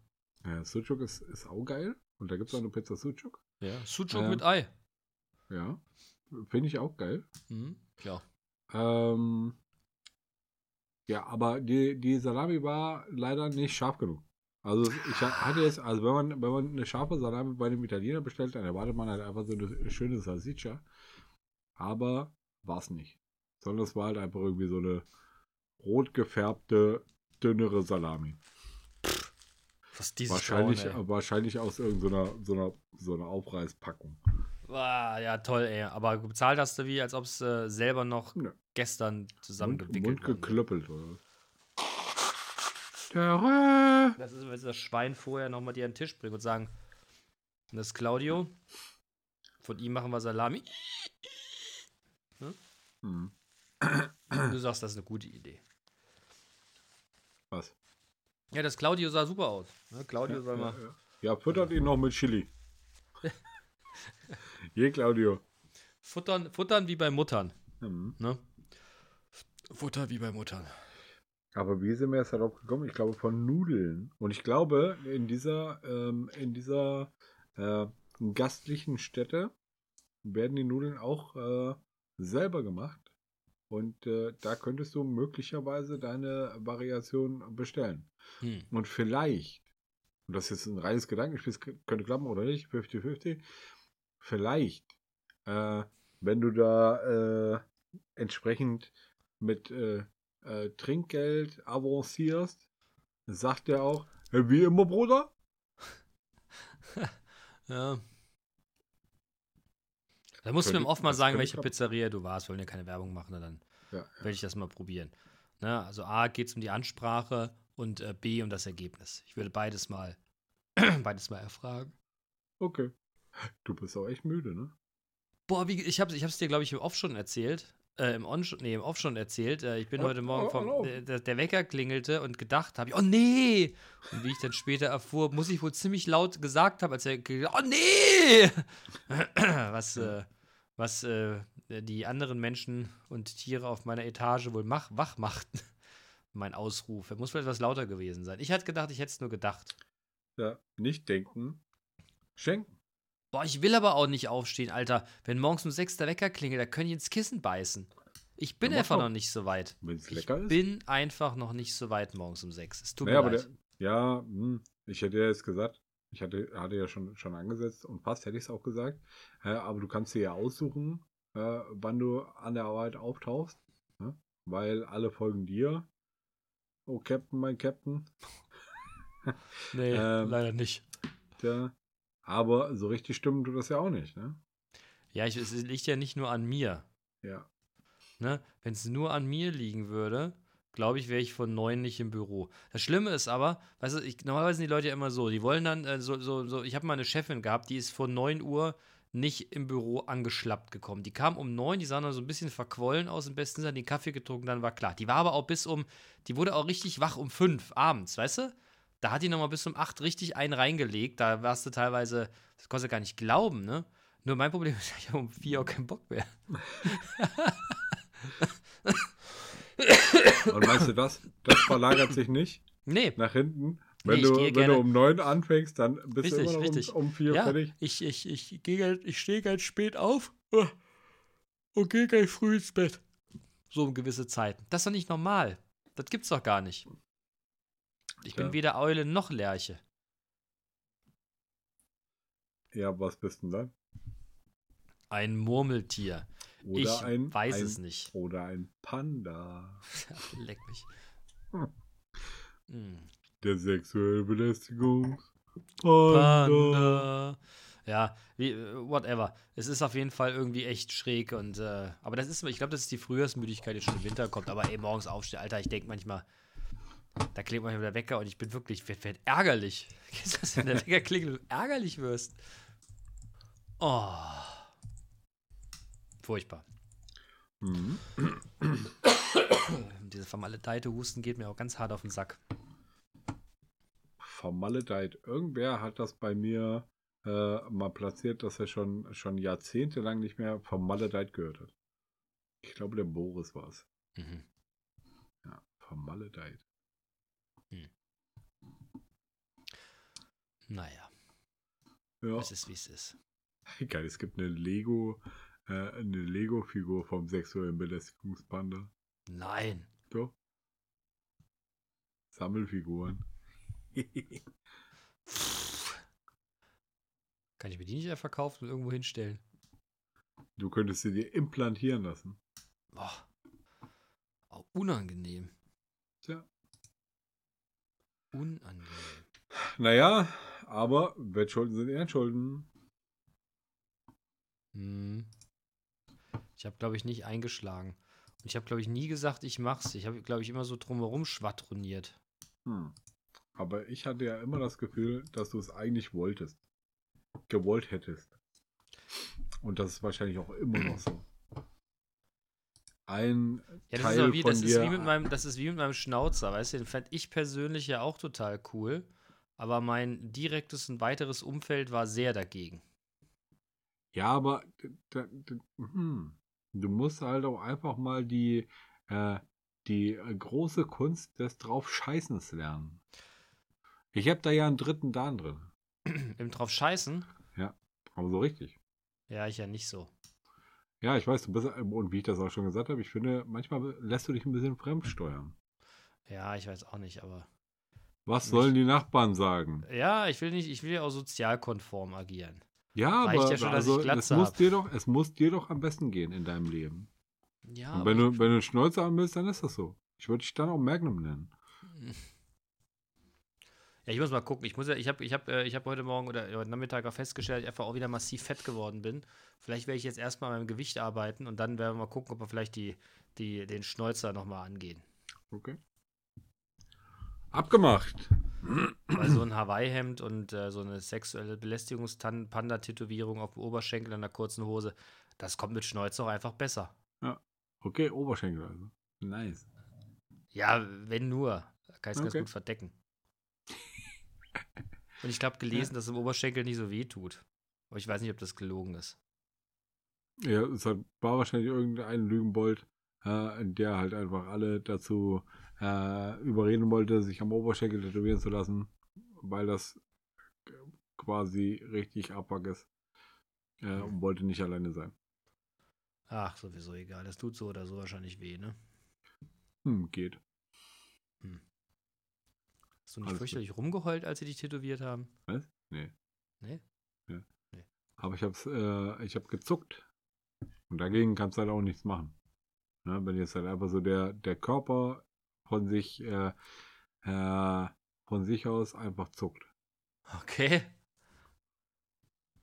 Ja, Sucuk ist, ist auch geil. Und da gibt es auch eine Pizza Sucuk. Ja, Sucuk Ja. mit Ei. Ja. Finde ich auch geil. Mhm. Klar. Ähm, ja, aber die, die Salami war leider nicht scharf genug. Also ich ha- hatte jetzt, also wenn man, wenn man eine scharfe Salami bei einem Italiener bestellt, dann erwartet man halt einfach so eine schöne Salsiccia. Aber war es nicht. Sondern es war halt einfach irgendwie so eine rot gefärbte, dünnere Salami. Was dieses Wahrscheinlich, ey. wahrscheinlich aus irgendeiner so einer, so einer Aufreißpackung. Ja, toll, ey. Aber bezahlt hast du wie, als ob es äh, selber noch Nö. gestern zusammengewickelt Mund wurde. geklöppelt, oder? Das ist, wenn sie das Schwein vorher nochmal dir an den Tisch bringen und sagen, das ist Claudio. Von ihm machen wir Salami. Hm. Und du sagst, das ist eine gute Idee. Was? Ja, das Claudio sah super aus. Ne? Claudio soll Ja, mal. ja. ja, füttert ihn noch mit Chili. Je, Claudio. Futtern, futtern wie bei Muttern. Hm. Ne? Futter wie bei Muttern. Aber wie sind wir jetzt darauf gekommen? Ich glaube von Nudeln. Und ich glaube, in dieser, ähm, in dieser äh, gastlichen Stätte werden die Nudeln auch äh, selber gemacht. Und äh, da könntest du möglicherweise deine Variation bestellen. Hm. Und vielleicht, und das ist ein reines Gedankenspiel, könnte klappen oder nicht, 50-50, vielleicht, äh, wenn du da äh, entsprechend mit äh, äh, Trinkgeld avancierst, sagt er auch, "Äh, wie immer, Bruder, Ja. Da musst du mir oft mal sagen, welche. Pizzeria du warst. Wollen ja keine Werbung machen, dann Ja, werde ich das mal probieren. Ne? Also A geht es um die Ansprache und äh, B um das Ergebnis. Ich würde beides mal, beides mal erfragen. okay. Du bist auch echt müde, ne? Boah, wie, ich habe ich hab's dir, glaube ich, im Off schon erzählt. Äh, im, On nee, im Off schon erzählt. Äh, ich bin Oh, heute Morgen oh, vom. oh. Der, der, der Wecker klingelte und gedacht habe, oh nee! Und wie ich dann später erfuhr, muss ich wohl ziemlich laut gesagt haben, als er oh nee! was, äh, was äh, die anderen Menschen und Tiere auf meiner Etage wohl mach, wach machten. mein Ausruf. Er muss vielleicht etwas lauter gewesen sein. Ich hatte gedacht, ich hätte es nur gedacht. Ja, nicht denken, schenken. Boah, ich will aber auch nicht aufstehen, Alter. Wenn morgens um sechs der Wecker klingelt, da können ich ins Kissen beißen. Ich bin Ja, einfach noch nicht so weit. Wenn es Ich lecker ist. bin einfach noch nicht so weit morgens um sechs. Es tut Naja, mir leid. der, ja, hm, ich hätte ja jetzt gesagt, ich hatte, hatte ja schon, schon angesetzt und fast hätte ich es auch gesagt, äh, aber du kannst dir ja aussuchen, äh, wann du an der Arbeit auftauchst, ne? weil alle folgen dir. Oh, Captain, mein Captain. nee, ähm, leider nicht. Der, aber so richtig stimmen tut das ja auch nicht, ne? Ja, ich, es liegt ja nicht nur an mir. Ja. Ne? Wenn es nur an mir liegen würde, glaube ich, wäre ich von neun nicht im Büro. Das Schlimme ist aber, weißt du, ich, normalerweise sind die Leute ja immer so, die wollen dann, äh, so, so, so, ich habe mal eine Chefin gehabt, die ist von 9 Uhr nicht im Büro angeschlappt gekommen. Die kam um 9, die sah noch so ein bisschen verquollen aus, im besten Sinne, den Kaffee getrunken, dann war klar. Die war aber auch bis um, die wurde auch richtig wach um 5 abends, weißt du? Da hat die nochmal bis um 8 richtig einen reingelegt. Da warst du teilweise, das konntest du gar nicht glauben, ne? Nur mein Problem ist, ich habe um 4 auch keinen Bock mehr. Und weißt du das? Das verlagert sich nicht Nee, nach hinten. Wenn, Nee, du, wenn gerne- du um neun anfängst, dann bist Richtig, du immer noch um, um vier ja, fertig. ich, ich, ich, gehe ich stehe ganz spät auf äh, und gehe ganz früh ins Bett. So um gewisse Zeiten. Das ist doch nicht normal. Das gibt's doch gar nicht. Ich Tja. bin weder Eule noch Lerche. Ja, was bist denn dann? Ein Murmeltier. Oder ich ein, weiß ein, es nicht. Oder ein Panda. Leck mich. Hm. Hm. Der sexuelle Belästigung. Panda. Panda. Ja, wie, äh, whatever. Es ist auf jeden Fall irgendwie echt schräg und äh, aber das ist, ich glaube, das ist die Frühjahrsmüdigkeit, die schon im Winter kommt. Aber ey, morgens aufstehen, Alter, ich denke manchmal, da klingt manchmal der Wecker und ich bin wirklich, werd, werd ärgerlich. Kennst du das, wenn der Wecker klingelt und du ärgerlich wirst? Oh. Furchtbar. Mhm. Diese vermaledeite Husten geht mir auch ganz hart auf den Sack. Vermaledeit. Irgendwer hat das bei mir äh, mal platziert, dass er schon, schon jahrzehntelang nicht mehr vermaledeit gehört hat. Ich glaube, der Boris war es. Mhm. Ja, vermaledeit. Naja, Ja, es ist wie es ist. geil. Es gibt eine Lego, äh, eine Lego-Figur vom sexuellen Belästigungspanda. Nein. So. Sammelfiguren. Kann ich mir die nicht einfach verkaufen und irgendwo hinstellen? Du könntest sie dir implantieren lassen. Boah. Auch unangenehm. Tja. Unangenehm. Naja, aber Wettschulden sind Ehrenschulden. Hm. Ich habe, glaube ich, nicht eingeschlagen. Und ich habe, glaube ich, nie gesagt, ich mach's. Ich habe, glaube ich, immer so drumherum schwadroniert. Hm. Aber ich hatte ja immer das Gefühl, dass du es eigentlich wolltest. Gewollt hättest. Und das ist wahrscheinlich auch immer noch so. Ein Ja, das, Teil ist, wie, von das, dir. ist wie mit meinem, das ist wie mit meinem Schnauzer, weißt du? Den fand ich persönlich ja auch total cool. Aber mein direktes und weiteres Umfeld war sehr dagegen. Ja, aber hm, du musst halt auch einfach mal die, äh, die äh, große Kunst des Draufscheißens lernen. Ich habe da ja einen dritten Dan drin. Im drauf scheißen? Aber so richtig. Ja, ich ja nicht so. Ja, ich weiß, du bist, und wie ich das auch schon gesagt habe, ich finde, manchmal lässt du dich ein bisschen fremdsteuern. Ja, ich weiß auch nicht, aber. Was sollen die Nachbarn sagen? Ja, ich will nicht, ich will ja auch sozialkonform agieren. Ja, Reicht aber ja schon, also, es, muss hab. dir doch, es muss dir doch am besten gehen in deinem Leben. Ja, und wenn du, wenn du einen Schnäuzer haben willst, dann ist das so. Ich würde dich dann auch Magnum nennen. Ja, ich muss mal gucken. Ich muss ja, ich habe ich hab, äh, ich hab heute Morgen oder heute Nachmittag auch festgestellt, dass ich einfach auch wieder massiv fett geworden bin. Vielleicht werde ich jetzt erstmal an meinem Gewicht arbeiten und dann werden wir mal gucken, ob wir vielleicht die, die, den Schnäuzer nochmal angehen. Okay. Abgemacht. Weil so ein Hawaii-Hemd und äh, so eine sexuelle Belästigungspanda-Tätowierung auf dem Oberschenkel an der kurzen Hose, das kommt mit Schnäuzer auch einfach besser. Okay, Oberschenkel also. Nice. Ja, wenn nur. Da kann ich es Okay. ganz gut verdecken. Und ich habe gelesen, dass es im Oberschenkel nicht so weh tut. Aber ich weiß nicht, ob das gelogen ist. Ja, es war wahrscheinlich irgendein Lügenbold, der halt einfach alle dazu äh, überreden wollte, sich am Oberschenkel tätowieren zu lassen, weil das quasi richtig abwack ist. Äh, und wollte nicht alleine sein. Ach, sowieso egal. Das tut so oder so wahrscheinlich weh, ne? Hm, geht. Hast du nicht Alles fürchterlich rumgeheult, als sie dich tätowiert haben? Was? Nee. Nee? Aber ich hab's, äh, ich hab gezuckt. Und dagegen kannst du halt auch nichts machen. Ne? Wenn jetzt halt einfach so der, der Körper von sich, äh, äh, von sich aus einfach zuckt. Okay.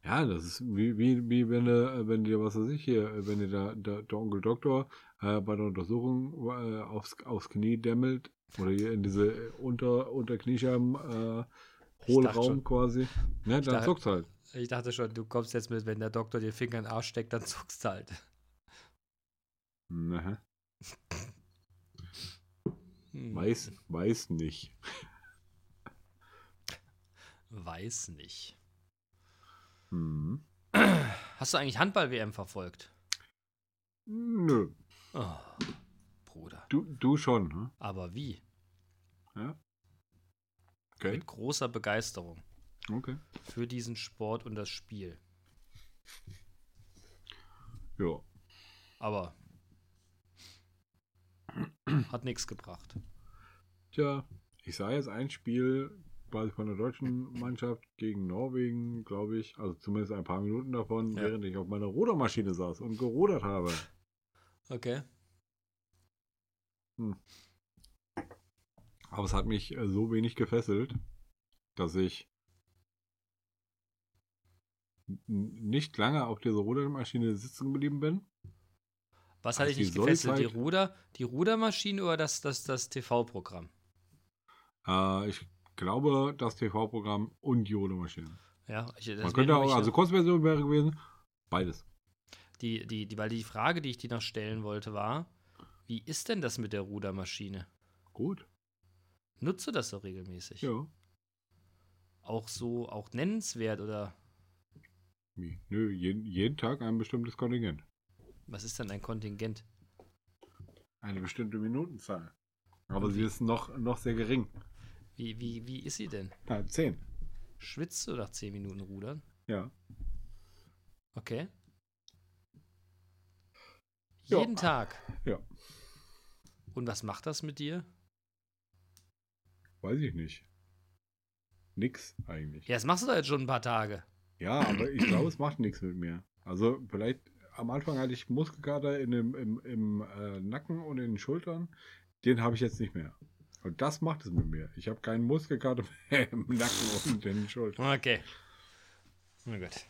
Ja, das ist wie, wie, wie wenn du, wenn dir, was weiß ich hier, wenn dir der, der, der Onkel Doktor äh, bei der Untersuchung äh, aufs, aufs Knie dämmelt oder hier in diese äh, unter, unter Kniescheiben äh, Hohlraum quasi. Ne, dann dachte- zuckt's halt. Ich dachte schon, du kommst jetzt mit, wenn der Doktor den Finger in den Arsch steckt, dann zuckst du halt. Ne, Hm. weiß, weiß nicht. Weiß nicht. Hm. Hast du eigentlich Handball-WM verfolgt? Nö. Oh, Bruder. Du, du schon, ne? Aber wie? Ja. Okay. Mit großer Begeisterung Okay. für diesen Sport und das Spiel. Ja. Aber hat nichts gebracht. Tja, ich sah jetzt ein Spiel quasi von der deutschen Mannschaft gegen Norwegen, glaube ich. Also zumindest ein paar Minuten davon, Ja. während ich auf meiner Rudermaschine saß und gerudert habe. Okay. Aber es hat mich äh, so wenig gefesselt, dass ich nicht lange auf dieser Rudermaschine sitzen geblieben bin. Was hat Also dich nicht gefesselt? Die Sollzeit- Ruder, die Rudermaschine oder das, das, das TV-Programm? Äh, ich glaube, das TV-Programm und die Rudermaschine. Ja, ich, das Man könnte auch, also Kurzversion wäre gewesen, beides. die, die, die, weil die Frage, die ich dir noch stellen wollte, war, wie ist denn das mit der Rudermaschine? Gut. Nutze das so regelmäßig? Ja. Auch so, auch nennenswert oder Wie? Nö, jeden, jeden Tag ein bestimmtes Kontingent. Was ist denn ein Kontingent? Eine bestimmte Minutenzahl. Aber sie ist noch, noch sehr gering. Wie, wie, wie ist sie denn? Ja, zehn. Schwitzt du nach 10 Minuten rudern? Ja. Okay. Ja. Jeden Tag. Ja. Und was macht das mit dir? Weiß ich nicht. Nix eigentlich. Ja, das machst du doch jetzt schon ein paar Tage. Ja, aber ich glaube, es macht nichts mit mir. Also vielleicht am Anfang hatte ich Muskelkater in dem, im, im äh, Nacken und in den Schultern. Den habe ich jetzt nicht mehr. Und das macht es mit mir. Ich habe keinen Muskelkater mehr im Nacken und in den Schultern. Okay. Na gut.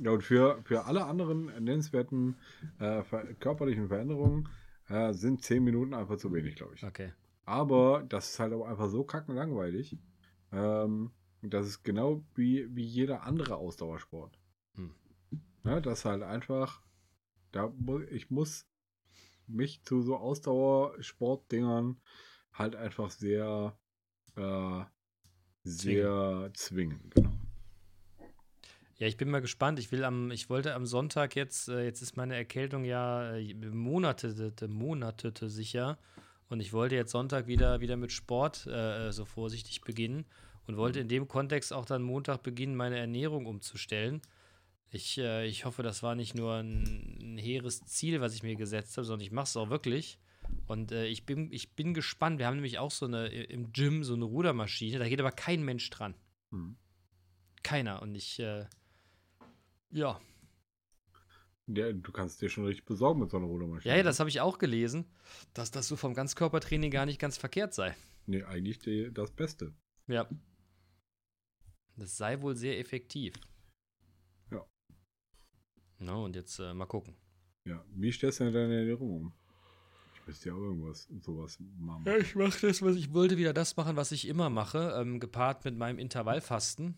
Ja, und für, für alle anderen nennenswerten äh, körperlichen Veränderungen äh, sind 10 Minuten einfach zu wenig, glaube ich. Okay. Aber das ist halt auch einfach so kackenlangweilig. Ähm, das ist genau wie, wie jeder andere Ausdauersport. Hm. Ja, das halt einfach, da ich muss mich zu so Ausdauersportdingern halt einfach sehr, äh, sehr zwingen. Genau. Ja, ich bin mal gespannt. Ich will am, ich wollte am Sonntag jetzt, äh, jetzt ist meine Erkältung ja äh, monatete, monatete sicher. Und ich wollte jetzt Sonntag wieder, wieder mit Sport äh, so vorsichtig beginnen und wollte in dem Kontext auch dann Montag beginnen, meine Ernährung umzustellen. Ich, äh, ich hoffe, das war nicht nur ein, ein hehres Ziel, was ich mir gesetzt habe, sondern ich mache es auch wirklich. Und äh, ich, bin, ich bin gespannt. Wir haben nämlich auch so eine im Gym so eine Rudermaschine. Da geht aber kein Mensch dran. Hm. Keiner. Und ich, äh, ja. Ja, du kannst dir schon richtig besorgen mit so einer Rudermaschine. Ja, ja, das habe ich auch gelesen, dass das so vom Ganzkörpertraining gar nicht ganz verkehrt sei. Nee, eigentlich die, das Beste. Ja. Das sei wohl sehr effektiv. Ja. Na, und jetzt äh, mal gucken. Ja, wie stellst du denn deine Ernährung um? Ich müsste ja auch irgendwas, sowas machen. Ja, ich mache das, was ich wollte, wieder das machen, was ich immer mache, ähm, gepaart mit meinem Intervallfasten.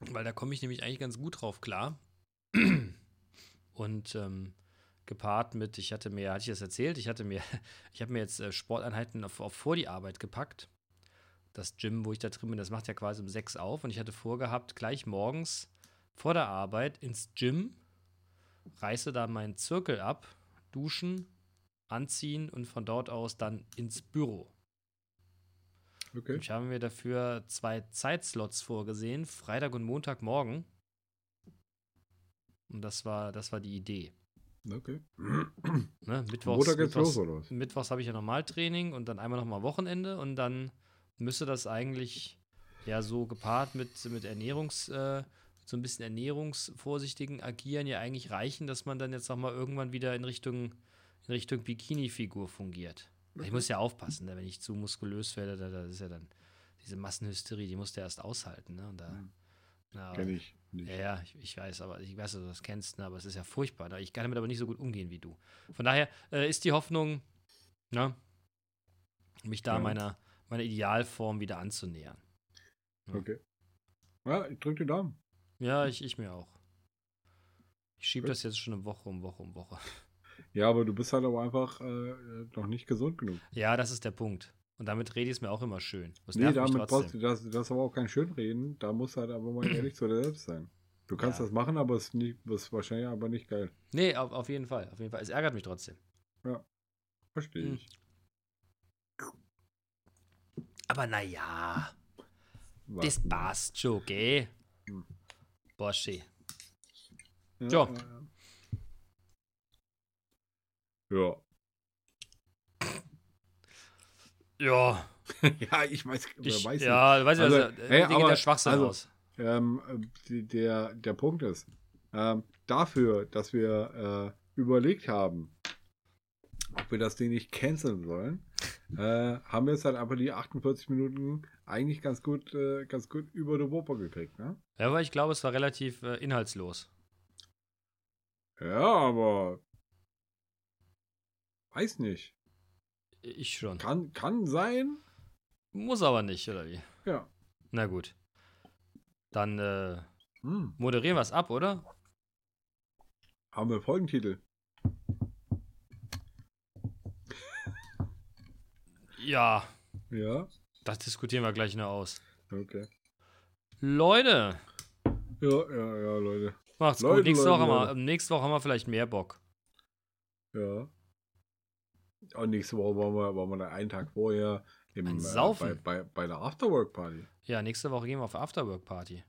Weil da komme ich nämlich eigentlich ganz gut drauf klar. Und ähm, gepaart mit, ich hatte mir, hatte ich das erzählt, ich hatte mir, ich habe mir jetzt äh, Sporteinheiten auf, auf vor die Arbeit gepackt. Das Gym, wo ich da drin bin, das macht ja quasi um sechs auf und ich hatte vorgehabt, gleich morgens vor der Arbeit ins Gym, reiße da meinen Zirkel ab, duschen, anziehen und von dort aus dann ins Büro. Okay. Ich habe mir dafür zwei Zeitslots vorgesehen, Freitag und Montagmorgen. Und das war, das war die Idee. Okay. Ne? Mittwochs, Montag geht's Mittwochs, los, oder was? Mittwochs habe ich ja Normaltraining und dann einmal nochmal Wochenende und dann müsste das eigentlich ja so gepaart mit, mit Ernährungs, äh, so ein bisschen ernährungsvorsichtigen Agieren ja eigentlich reichen, dass man dann jetzt nochmal irgendwann wieder in Richtung, in Richtung Bikini-Figur fungiert. Ich muss ja aufpassen, ne? wenn ich zu muskulös werde, da, da ist ja dann diese Massenhysterie, die musst du erst aushalten. Ne? Und da, Mhm. na, Kenn ich nicht. ja, ja, ich, ich weiß, aber ich weiß, dass du das kennst, ne, aber es ist ja furchtbar. Ne? Ich kann damit aber nicht so gut umgehen wie du. Von daher äh, ist die Hoffnung, ne, mich da Ja. meiner, meiner Idealform wieder anzunähern. Okay. Ja, ich drück die Daumen. Ja, ich, ich mir auch. Ich schiebe das jetzt schon eine Woche um Woche um Woche. Ja, aber du bist halt aber einfach äh, noch nicht gesund genug. Ja, das ist der Punkt. Und damit rede ich es mir auch immer schön. Das Nee, damit brauchst du, das, das ist aber auch kein Schönreden. Da musst du halt aber mal ehrlich zu dir selbst sein. Du kannst Ja. das machen, aber es ist, nicht, ist wahrscheinlich aber nicht geil. Nee, auf, auf jeden Fall. Auf jeden Fall. Es ärgert mich trotzdem. Verstehe Hm. ich. Aber naja, das passt schon, gell? Hm. Boschi. Ja. Ja. Ja. ja. Ja, ich weiß, ich, weiß ja, du weißt Also, ja, also, hey, aber- der Schwachsinn also, aus? Ähm, äh, der, der Punkt ist, ähm, dafür, dass wir äh, überlegt haben, ob wir das Ding nicht canceln sollen, äh, haben wir jetzt halt einfach die 48 Minuten eigentlich ganz gut, äh, ganz gut über die Wupper gekriegt, ne? Ja, aber ich glaube, es war relativ äh, inhaltslos. Ja, aber weiß nicht. Ich schon. Kann, kann sein. Muss aber nicht, oder wie? Ja. Na gut. Dann äh, Hm. moderieren wir es ab, oder? Haben wir Folgentitel. Ja, Ja. das diskutieren wir gleich noch aus. Okay. Leute, Ja, ja, ja, Leute. macht's Leute, gut. Nächste, Leute, Woche haben Leute. wir, nächste Woche haben wir vielleicht mehr Bock. Ja. Und nächste Woche wollen wir, wollen wir dann einen Tag vorher im, Ein äh, Saufen. bei, bei, bei der Afterwork-Party. Ja, nächste Woche gehen wir auf Afterwork-Party.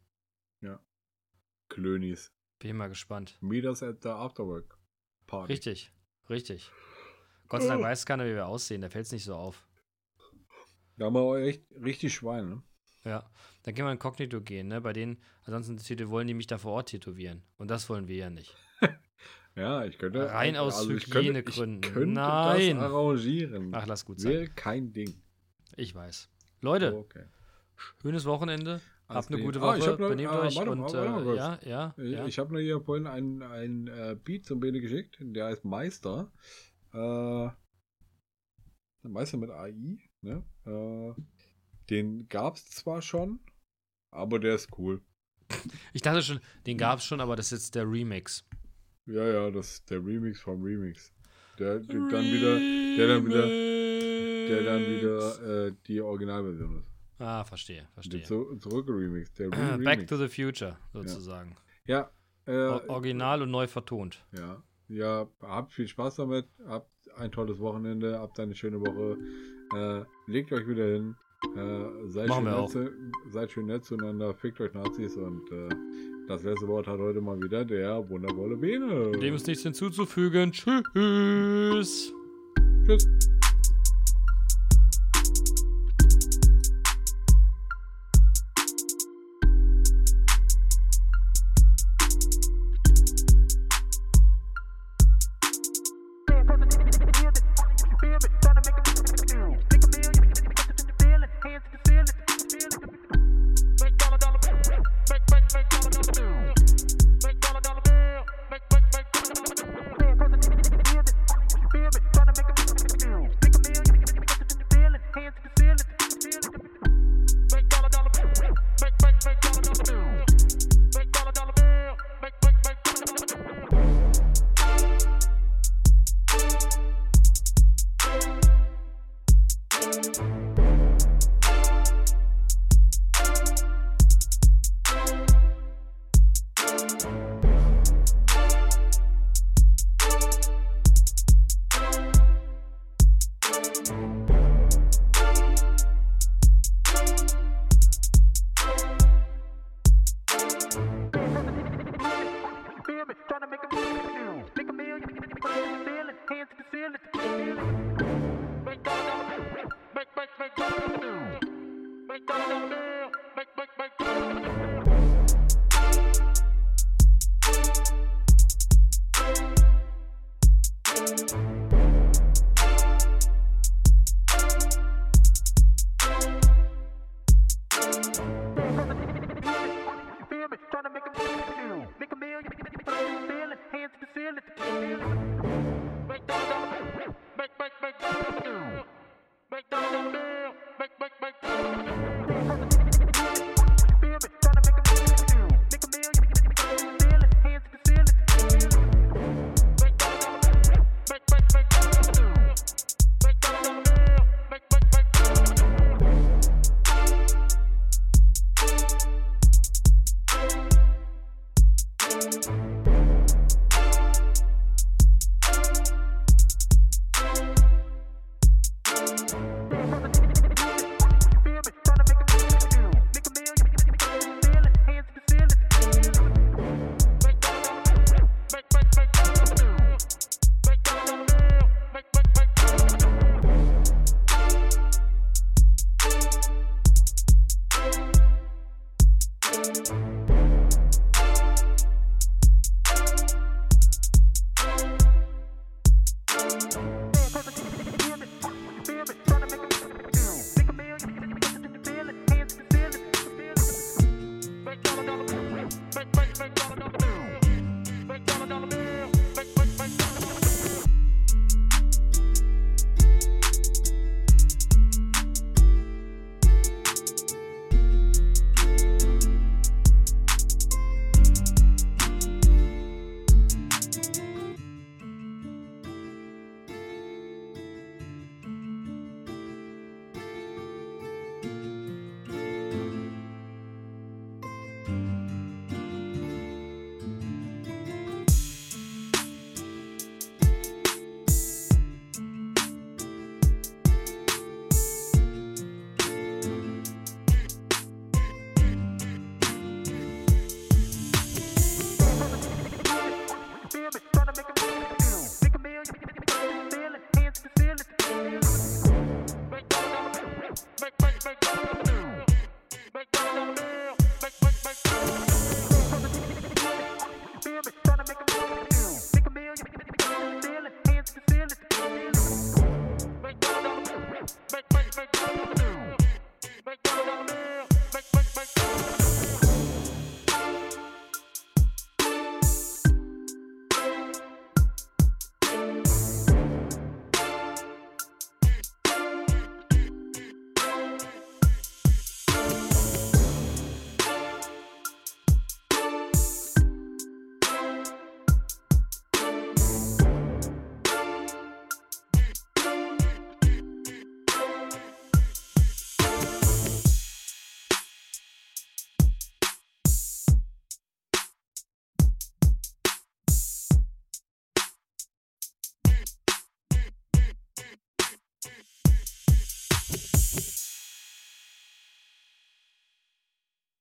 Klönis. Bin mal gespannt. Meet us at the Afterwork-Party. Richtig, richtig. Gott sei Dank weiß keiner, wie wir aussehen. Da fällt es nicht so auf. Da haben wir auch echt richtig Schwein, ne? Ja, dann können wir inkognito gehen, ne? Bei denen, ansonsten wollen die mich da vor Ort tätowieren. Und das wollen wir ja nicht. Ja, ich könnte. Rein aus ich könnte- Hygienegründen. Ich könnte Nein. das arrangieren. Ach, lass gut sein. Wäre kein Ding. Ich weiß. Leute, Okay. schönes Wochenende. als Habt eine gute Ah, Woche, ich hab noch- benehmt ah, euch warte und warte äh, ja, ja, Ich, ja. ich habe nur hier vorhin einen ein, äh, Beat zum Bene geschickt, der heißt Meister. Äh, Meister mit AI, ne? Äh, den gab's zwar schon, aber der ist cool. Ich dachte schon, den gab es schon, aber das ist jetzt der Remix. Ja, ja, das ist der Remix vom Remix. Der, der dann wieder, der dann wieder, der dann wieder äh, die Originalversion ist. Ah, verstehe, verstehe. Der zu, zurückgeremixed. Der Back Re-Remix. to the Future, sozusagen. Ja, äh, O- Original und neu vertont. Ja, ja, habt viel Spaß damit, habt ein tolles Wochenende, habt eine schöne Woche, äh, legt euch wieder hin, äh, seid, Machen schön nett zu, seid schön nett zueinander, fickt euch Nazis und äh, das letzte Wort hat heute mal wieder der wundervolle Bene. Dem ist nichts hinzuzufügen. Tschüss. Tschüss.